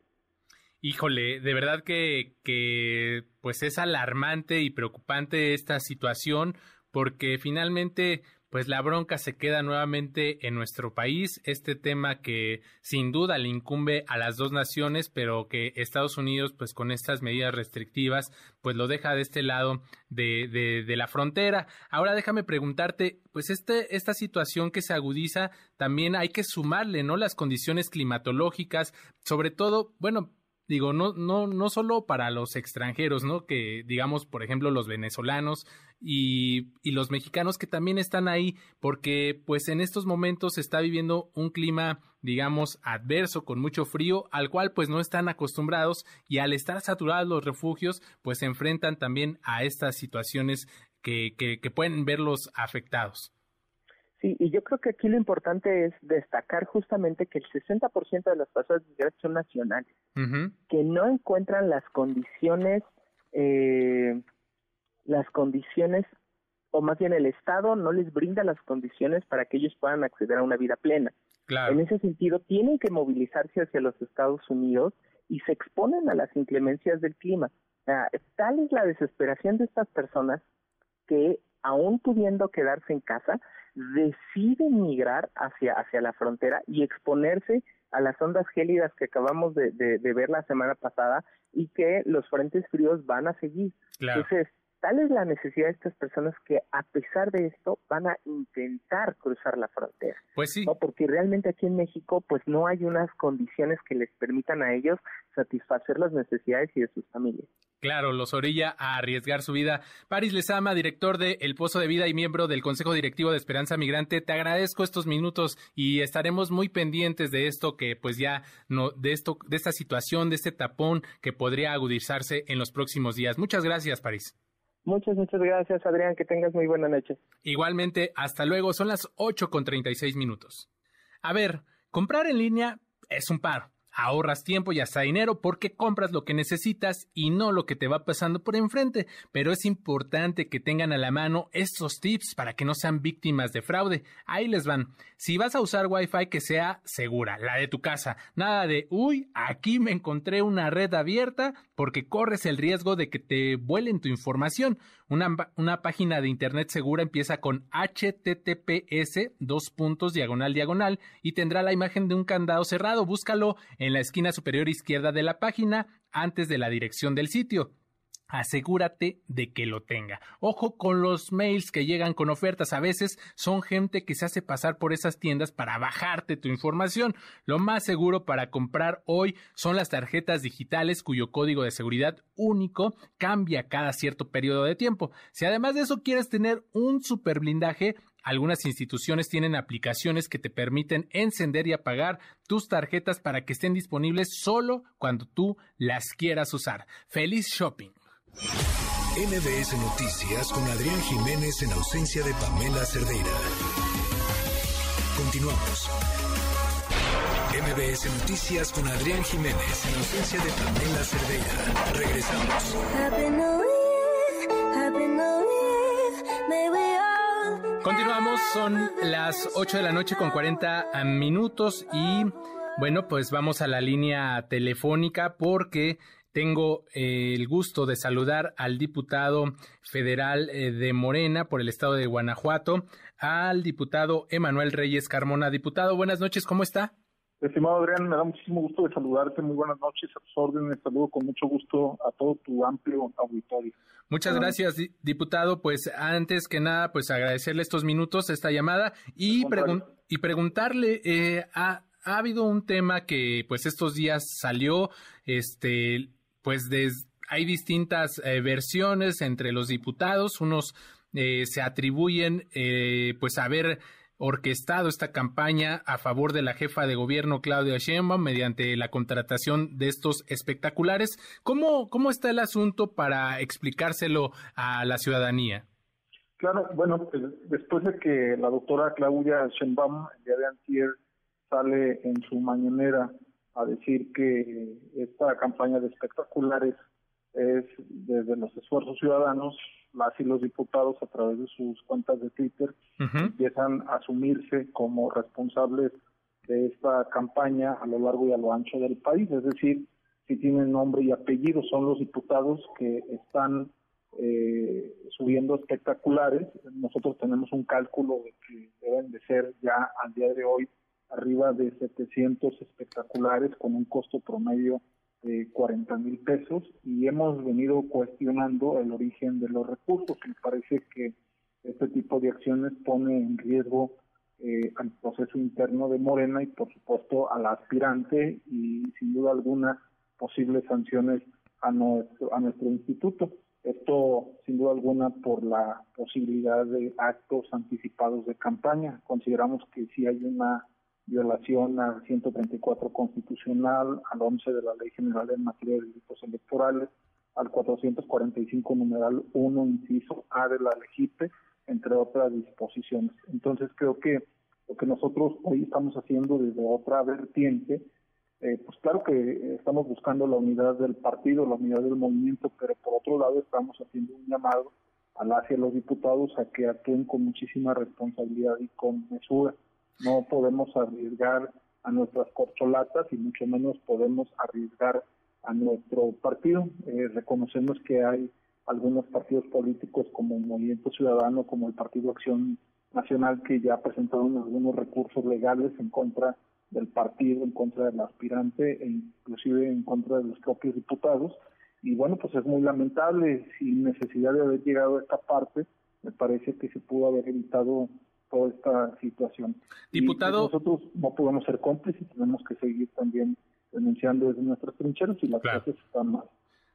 Híjole, de verdad que, que pues es alarmante y preocupante esta situación porque finalmente pues la bronca se queda nuevamente en nuestro país, este tema que sin duda le incumbe a las dos naciones, pero que Estados Unidos, pues con estas medidas restrictivas, pues lo deja de este lado de, de, de la frontera. Ahora déjame preguntarte, pues este, esta situación que se agudiza, también hay que sumarle, ¿no? Las condiciones climatológicas, sobre todo, bueno, digo, no, no, no solo para los extranjeros, ¿no? Que digamos, por ejemplo, los venezolanos y, y, los mexicanos que también están ahí, porque pues en estos momentos se está viviendo un clima, digamos, adverso, con mucho frío, al cual pues no están acostumbrados y al estar saturados los refugios, pues se enfrentan también a estas situaciones que, que, que pueden verlos afectados. Sí, y yo creo que aquí lo importante es destacar justamente que el 60% de las personas migrantes son nacionales, que no encuentran las condiciones, eh, las condiciones, o más bien el Estado no les brinda las condiciones para que ellos puedan acceder a una vida plena. En ese sentido, tienen que movilizarse hacia los Estados Unidos y se exponen a las inclemencias del clima. tal es la desesperación de estas personas que aún pudiendo quedarse en casa, deciden migrar hacia, hacia la frontera y exponerse a las ondas gélidas que acabamos de, de, ver la semana pasada y que los frentes fríos van a seguir. Entonces, tal es la necesidad de estas personas que a pesar de esto van a intentar cruzar la frontera. Pues sí. Porque realmente aquí en México pues no hay unas condiciones que les permitan a ellos satisfacer las necesidades y de sus familias. Claro, los orilla a arriesgar su vida. Paris Lezama, director de El Pozo de Vida y miembro del Consejo Directivo de Esperanza Migrante, te agradezco estos minutos y estaremos muy pendientes de esto que pues ya no de esto de esta situación, de este tapón que podría agudizarse en los próximos días. Muchas gracias, París. Muchas, muchas gracias, Adrián. Que tengas muy buena noche. Igualmente, hasta luego. Son las 8 con 36 minutos. A ver, comprar en línea es un paro. Ahorras tiempo y hasta dinero porque compras lo que necesitas y no lo que te va pasando por enfrente, pero es importante que tengan a la mano estos tips para que no sean víctimas de fraude. Ahí les van. Si vas a usar Wi-Fi que sea segura, la de tu casa, nada de, uy, aquí me encontré una red abierta porque corres el riesgo de que te vuelen tu información. Una, página de Internet segura empieza con https dos puntos diagonal diagonal y tendrá la imagen de un candado cerrado. Búscalo en la esquina superior izquierda de la página antes de la dirección del sitio asegúrate de que lo tenga. Ojo con los mails que llegan con ofertas. A veces son gente que se hace pasar por esas tiendas para bajarte tu información. Lo más seguro para comprar hoy son las tarjetas digitales cuyo código de seguridad único cambia cada cierto periodo de tiempo. Si además de eso quieres tener un super blindaje, algunas instituciones tienen aplicaciones que te permiten encender y apagar tus tarjetas para que estén disponibles solo cuando tú las quieras usar. ¡Feliz shopping! NBS Noticias con Adrián Jiménez en ausencia de Pamela Cerdeira. Continuamos. MBS Noticias con Adrián Jiménez en ausencia de Pamela Cerdeira. Regresamos. Continuamos, son las 8 de la noche con 40 minutos y bueno, pues vamos a la línea telefónica porque tengo eh, el gusto de saludar al diputado federal eh, de Morena por el estado de Guanajuato, al diputado Emanuel Reyes Carmona. Diputado, buenas noches, ¿cómo está? Estimado Adrián, me da muchísimo gusto de saludarte. Muy buenas noches, a tus órdenes. Saludo con mucho gusto a todo tu amplio auditorio. Muchas gracias, diputado. Pues antes que nada, pues agradecerle estos minutos, esta llamada y, y preguntarle, eh, ha, ha habido un tema que pues estos días salió, este, pues hay distintas eh, versiones entre los diputados, unos eh, se atribuyen eh, pues haber orquestado esta campaña a favor de la jefa de gobierno Claudia Sheinbaum mediante la contratación de estos espectaculares. ¿Cómo, cómo está el asunto para explicárselo a la ciudadanía? Claro, bueno, pues, después de que la doctora Claudia Sheinbaum el día de antier sale en su mañanera a decir que esta campaña de espectaculares es desde los esfuerzos ciudadanos, las y los diputados a través de sus cuentas de Twitter empiezan a asumirse como responsables de esta campaña a lo largo y a lo ancho del país, es decir, si tienen nombre y apellido son los diputados que están eh, subiendo espectaculares. Nosotros tenemos un cálculo de que deben de ser ya al día de hoy arriba de 700 espectaculares con un costo promedio de 40 mil pesos y hemos venido cuestionando el origen de los recursos. Me parece que este tipo de acciones pone en riesgo eh, al proceso interno de Morena y por supuesto al aspirante y sin duda alguna posibles sanciones a nuestro, a nuestro instituto. Esto sin duda alguna por la posibilidad de actos anticipados de campaña. Consideramos que si hay una violación al 134 constitucional, al 11 de la Ley General en materia de delitos electorales, al 445 numeral 1, inciso A de la LEGIPE, entre otras disposiciones. Entonces creo que lo que nosotros hoy estamos haciendo desde otra vertiente, eh, pues claro que estamos buscando la unidad del partido, la unidad del movimiento, pero por otro lado estamos haciendo un llamado a las y a los diputados a que actúen con muchísima responsabilidad y con mesura. No podemos arriesgar a nuestras corcholatas y mucho menos podemos arriesgar a nuestro partido. Eh, reconocemos que hay algunos partidos políticos como el Movimiento Ciudadano, como el Partido Acción Nacional, que ya presentaron algunos recursos legales en contra del partido, en contra del aspirante e inclusive en contra de los propios diputados. Y bueno, pues es muy lamentable, sin necesidad de haber llegado a esta parte, me parece que se pudo haber evitado toda esta situación. Diputado. nosotros no podemos ser cómplices, tenemos que seguir también denunciando desde nuestras trincheras y las cosas están mal.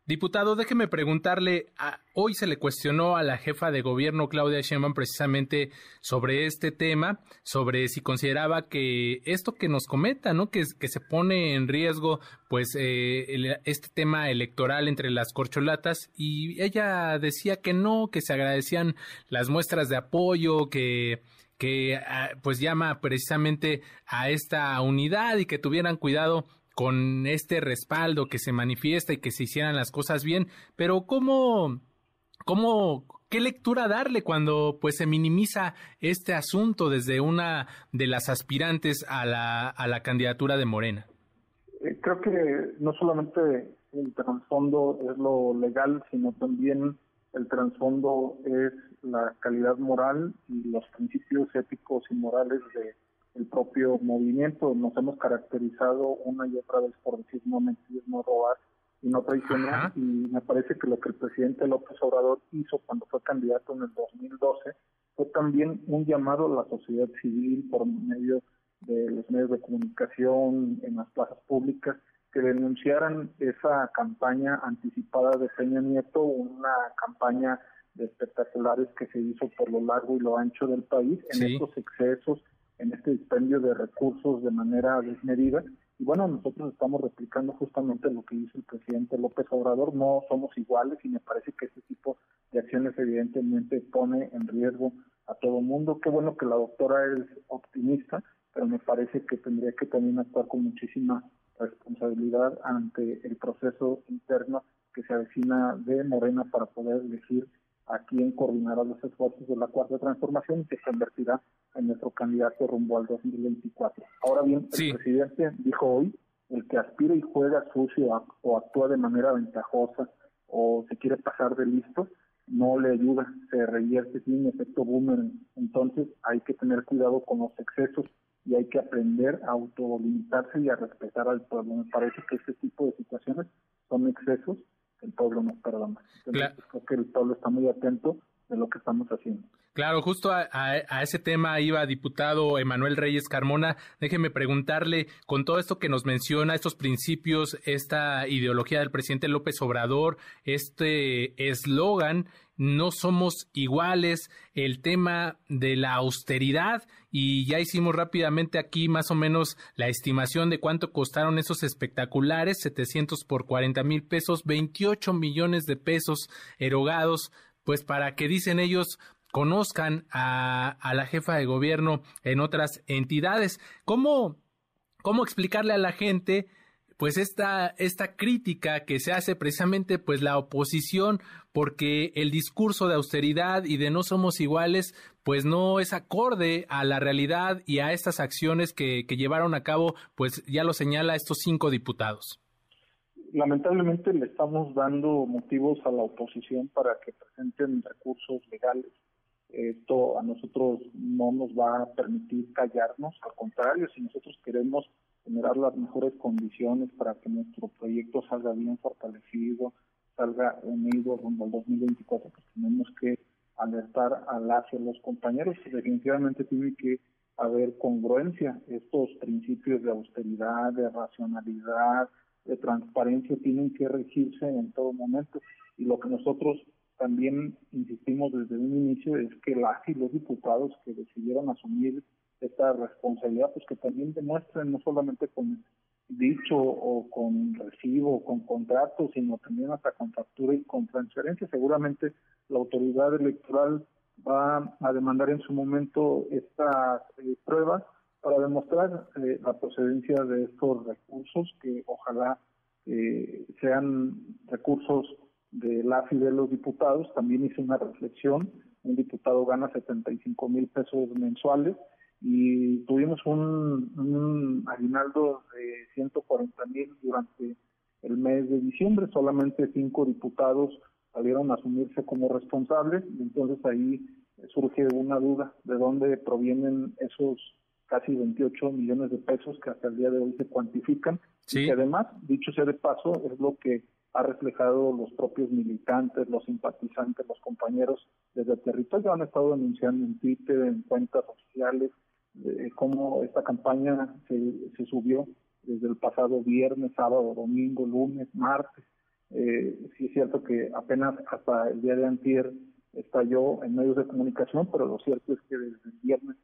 Diputado, déjeme preguntarle, hoy se le cuestionó a la jefa de gobierno Claudia Sheinbaum precisamente sobre este tema, sobre si consideraba que esto que nos cometa, ¿no? Que, que se pone en riesgo, pues, eh, este tema electoral entre las corcholatas y ella decía que no, que se agradecían las muestras de apoyo, que que ah, pues llama precisamente a esta unidad y que tuvieran cuidado con este respaldo que se manifiesta y que se hicieran las cosas bien, pero ¿cómo, cómo, qué lectura darle cuando pues se minimiza este asunto desde una de las aspirantes a la, a la candidatura de Morena? Eh, creo que no solamente el trasfondo es lo legal, sino también el trasfondo es la calidad moral y los principios éticos y morales de el propio movimiento. Nos hemos caracterizado una y otra vez por decir no mentir, no robar y no traicionar. Y me parece que lo que el presidente López Obrador hizo cuando fue candidato en el 2012 fue también un llamado a la sociedad civil por medio de los medios de comunicación, en las plazas públicas, que denunciaran esa campaña anticipada de Peña Nieto, una campaña espectaculares que se hizo por lo largo y lo ancho del país en estos excesos en este dispendio de recursos de manera desmedida. Y bueno, nosotros estamos replicando justamente lo que hizo el presidente López Obrador. No somos iguales y me parece que este tipo de acciones evidentemente pone en riesgo a todo mundo. Qué bueno que la doctora es optimista, pero me parece que tendría que también actuar con muchísima responsabilidad ante el proceso interno que se avecina de Morena para poder elegir a quien coordinará los esfuerzos de la cuarta transformación y se convertirá en nuestro candidato rumbo al 2024. Ahora bien, el presidente dijo hoy, el que aspira y juega sucio o actúa de manera ventajosa o se quiere pasar de listo, no le ayuda, se revierte sin efecto boomerang. Entonces hay que tener cuidado con los excesos y hay que aprender a autolimitarse y a respetar al pueblo. Me parece que este tipo de situaciones son excesos el pueblo nos perdona. creo que el pueblo está muy atento lo que estamos haciendo. Claro, justo a, ese tema iba diputado Emanuel Reyes Carmona. Déjeme preguntarle, con todo esto que nos menciona, estos principios, esta ideología del presidente López Obrador, este eslogan, no somos iguales, el tema de la austeridad y ya hicimos rápidamente aquí más o menos la estimación de cuánto costaron esos espectaculares, 700 por 40 mil pesos, 28 millones de pesos erogados, pues para que dicen ellos conozcan a, la jefa de gobierno en otras entidades. ¿Cómo, cómo explicarle a la gente pues esta, esta crítica que se hace precisamente pues la oposición porque el discurso de austeridad y de no somos iguales pues no es acorde a la realidad y a estas acciones que, que llevaron a cabo pues ya lo señala estos cinco diputados lamentablemente le estamos dando motivos a la oposición para que presenten recursos legales esto a nosotros no nos va a permitir callarnos, al contrario, si nosotros queremos generar las mejores condiciones para que nuestro proyecto salga bien fortalecido, salga unido rumbo al 2024, pues tenemos que alertar a las y a los compañeros. Definitivamente tiene que haber congruencia. Estos principios de austeridad, de racionalidad, de transparencia tienen que regirse en todo momento. Y lo que nosotros también insistimos desde un inicio es que las y los diputados que decidieron asumir esta responsabilidad, pues que también demuestren no solamente con dicho o con recibo o con contrato, sino también hasta con factura y con transferencia. Seguramente la autoridad electoral va a demandar en su momento estas eh, pruebas para demostrar eh, la procedencia de estos recursos que ojalá eh, sean recursos de la y de los diputados, también hice una reflexión, un diputado gana 75 mil pesos mensuales y tuvimos un, un aguinaldo de 140 mil durante el mes de diciembre. Solamente cinco diputados salieron a asumirse como responsables. Y entonces ahí surge una duda de dónde provienen esos casi 28 millones de pesos que hasta el día de hoy se cuantifican. Y que además, dicho sea de paso, es lo que ha reflejado los propios militantes, los simpatizantes, los compañeros desde el territorio. Han estado denunciando en Twitter, en cuentas oficiales, de cómo esta campaña se, se subió desde el pasado viernes, sábado, domingo, lunes, martes. Eh, sí es cierto que apenas hasta el día de antier estalló en medios de comunicación, pero lo cierto es que desde el viernes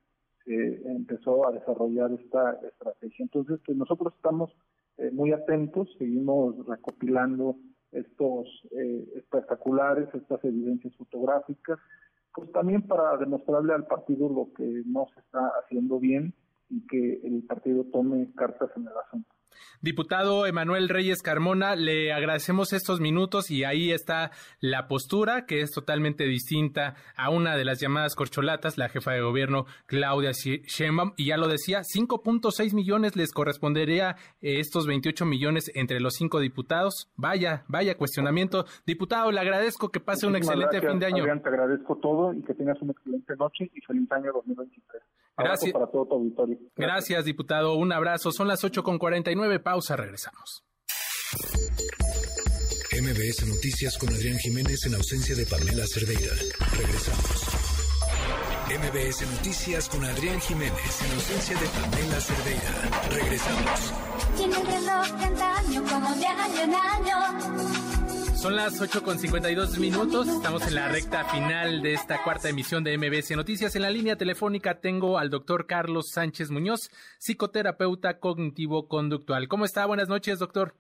se empezó a desarrollar esta estrategia. Entonces, pues nosotros estamos eh, muy atentos, seguimos recopilando estos eh, espectaculares, estas evidencias fotográficas, pues también para demostrarle al partido lo que no se está haciendo bien y que el partido tome cartas en el asunto. Diputado Emanuel Reyes Carmona, le agradecemos estos minutos y ahí está la postura que es totalmente distinta a una de las llamadas corcholatas, la jefa de gobierno Claudia Sheinbaum, y ya lo decía, 5.6 millones les correspondería eh, estos 28 millones entre los cinco diputados. Vaya, vaya cuestionamiento. Diputado, le agradezco que pase un excelente fin de año. te agradezco todo y que tengas una excelente noche y feliz año 2023. Gracias. Para todo tu auditorio. Gracias. diputado. Un abrazo. Son las 8 con 49. Pausa. Regresamos. MBS Noticias con Adrián Jiménez en ausencia de Pamela Cerdeira. Regresamos. MBS Noticias con Adrián Jiménez en ausencia de Pamela Cerdeira. Regresamos. Tiene el reloj como de año en año. Son las 8 con 52 minutos. Estamos en la recta final de esta cuarta emisión de MBS Noticias. En la línea telefónica tengo al doctor Carlos Sánchez Muñoz, psicoterapeuta cognitivo-conductual. ¿Cómo está? Buenas noches, doctor.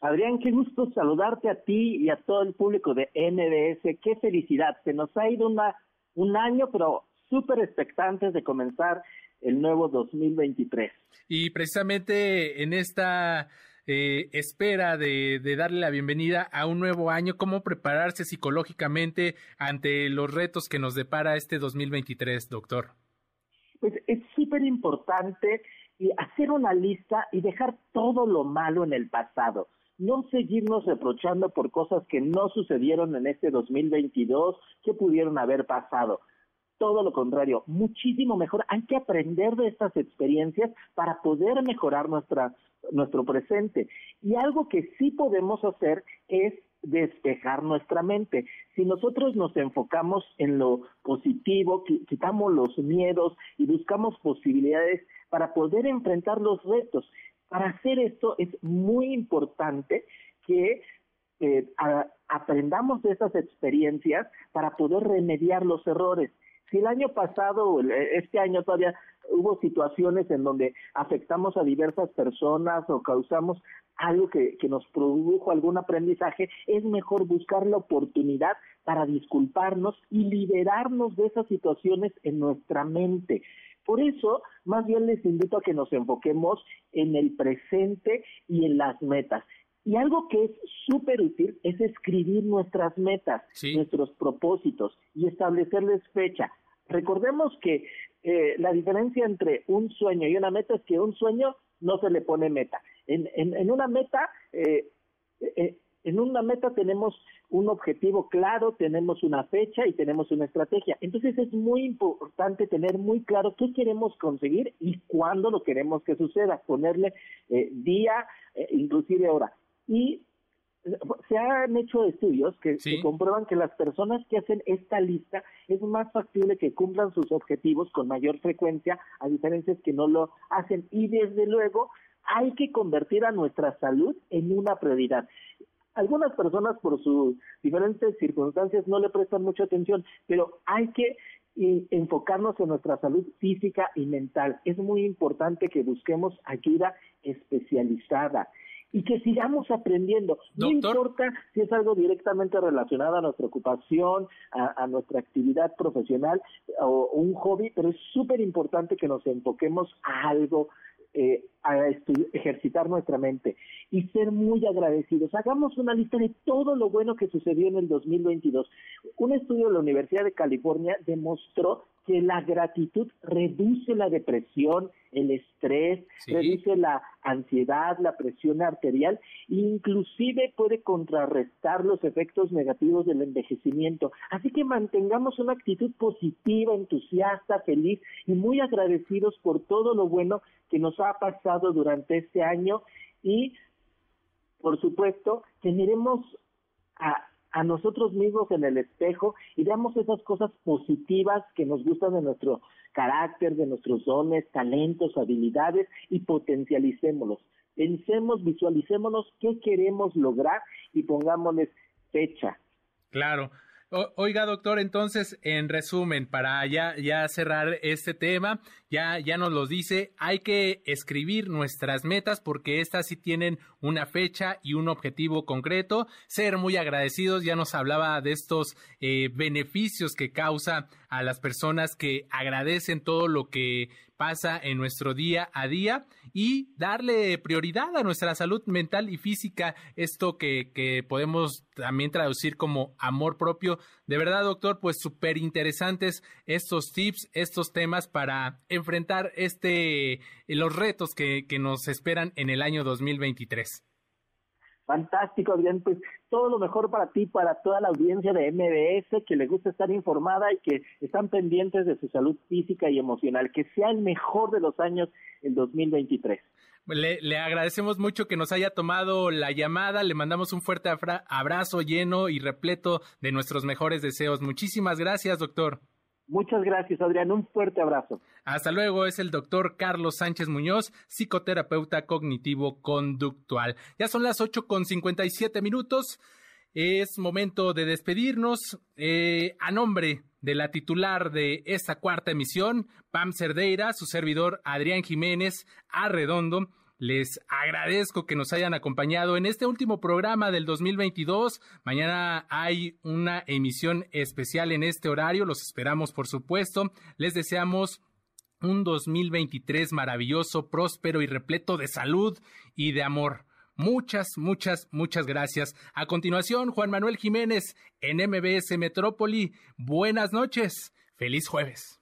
Adrián, qué gusto saludarte a ti y a todo el público de MBS. Qué felicidad. Se nos ha ido una, un año, pero súper expectantes de comenzar el nuevo 2023. Y precisamente en esta eh, espera de, darle la bienvenida a un nuevo año, cómo prepararse psicológicamente ante los retos que nos depara este 2023, doctor. Pues es súper importante hacer una lista y dejar todo lo malo en el pasado. No seguirnos reprochando por cosas que no sucedieron en este 2022, que pudieron haber pasado todo lo contrario, muchísimo mejor. Hay que aprender de estas experiencias para poder mejorar nuestra, nuestro presente. Y algo que sí podemos hacer es despejar nuestra mente. Si nosotros nos enfocamos en lo positivo, quitamos los miedos y buscamos posibilidades para poder enfrentar los retos. Para hacer esto es muy importante que eh, aprendamos de esas experiencias para poder remediar los errores. Si el año pasado, este año todavía hubo situaciones en donde afectamos a diversas personas o causamos algo que, que nos produjo algún aprendizaje, es mejor buscar la oportunidad para disculparnos y liberarnos de esas situaciones en nuestra mente. Por eso, más bien les invito a que nos enfoquemos en el presente y en las metas. Y algo que es súper útil es escribir nuestras metas, nuestros propósitos y establecerles fecha. Recordemos que eh, la diferencia entre un sueño y una meta es que un sueño no se le pone meta. En, en, una meta, eh, eh, en una meta tenemos un objetivo claro, tenemos una fecha y tenemos una estrategia. Entonces es muy importante tener muy claro qué queremos conseguir y cuándo lo queremos que suceda, ponerle día, inclusive hora. Y se han hecho estudios que, comprueban que las personas que hacen esta lista es más factible que cumplan sus objetivos con mayor frecuencia, a diferencia que no lo hacen. Y desde luego hay que convertir a nuestra salud en una prioridad. Algunas personas por sus diferentes circunstancias no le prestan mucha atención, pero hay que enfocarnos en nuestra salud física y mental. Es muy importante que busquemos ayuda especializada y que sigamos aprendiendo. No importa si es algo directamente relacionado a nuestra ocupación, a, nuestra actividad profesional o, un hobby, pero es súper importante que nos enfoquemos a algo, eh, a ejercitar nuestra mente y ser muy agradecidos. Hagamos una lista de todo lo bueno que sucedió en el 2022. Un estudio de la Universidad de California demostró que la gratitud reduce la depresión, el estrés, reduce la ansiedad, la presión arterial, inclusive puede contrarrestar los efectos negativos del envejecimiento. Así que mantengamos una actitud positiva, entusiasta, feliz y muy agradecidos por todo lo bueno que nos ha pasado durante este año y, por supuesto, generemos a a nosotros mismos en el espejo y veamos esas cosas positivas que nos gustan de nuestro carácter, de nuestros dones, talentos, habilidades y potencialicémoslos. Pensemos, visualicémonos qué queremos lograr y pongámosles fecha. Claro oiga, doctor, entonces, en resumen, para ya, ya cerrar este tema, ya, ya nos lo dice, hay que escribir nuestras metas porque estas sí tienen una fecha y un objetivo concreto. Ser muy agradecidos, ya nos hablaba de estos eh, beneficios que causa a las personas que agradecen todo lo que pasa en nuestro día a día y darle prioridad a nuestra salud mental y física, esto que, que podemos también traducir como amor propio. De verdad, doctor, pues súper interesantes estos tips, estos temas para enfrentar este, los retos que, que nos esperan en el año 2023. Fantástico, Adrián. Pues todo lo mejor para ti, para toda la audiencia de MBS que le gusta estar informada y que están pendientes de su salud física y emocional. Que sea el mejor de los años el 2023. Le, le agradecemos mucho que nos haya tomado la llamada. Le mandamos un fuerte abrazo lleno y repleto de nuestros mejores deseos. Muchísimas gracias, doctor. Muchas gracias, Adrián. Un fuerte abrazo. Hasta luego. Es el doctor Carlos Sánchez Muñoz, psicoterapeuta cognitivo-conductual. Ya son las ocho con cincuenta y siete minutos. Es momento de despedirnos. Eh, a nombre de la titular de esta cuarta emisión, Pam Cerdeira, su servidor Adrián Jiménez Arredondo, les agradezco que nos hayan acompañado en este último programa del 2022. Mañana hay una emisión especial en este horario. Los esperamos, por supuesto. Les deseamos un 2023 maravilloso, próspero y repleto de salud y de amor. Muchas, muchas, muchas gracias. A continuación, Juan Manuel Jiménez en MBS Metrópoli. Buenas noches. Feliz jueves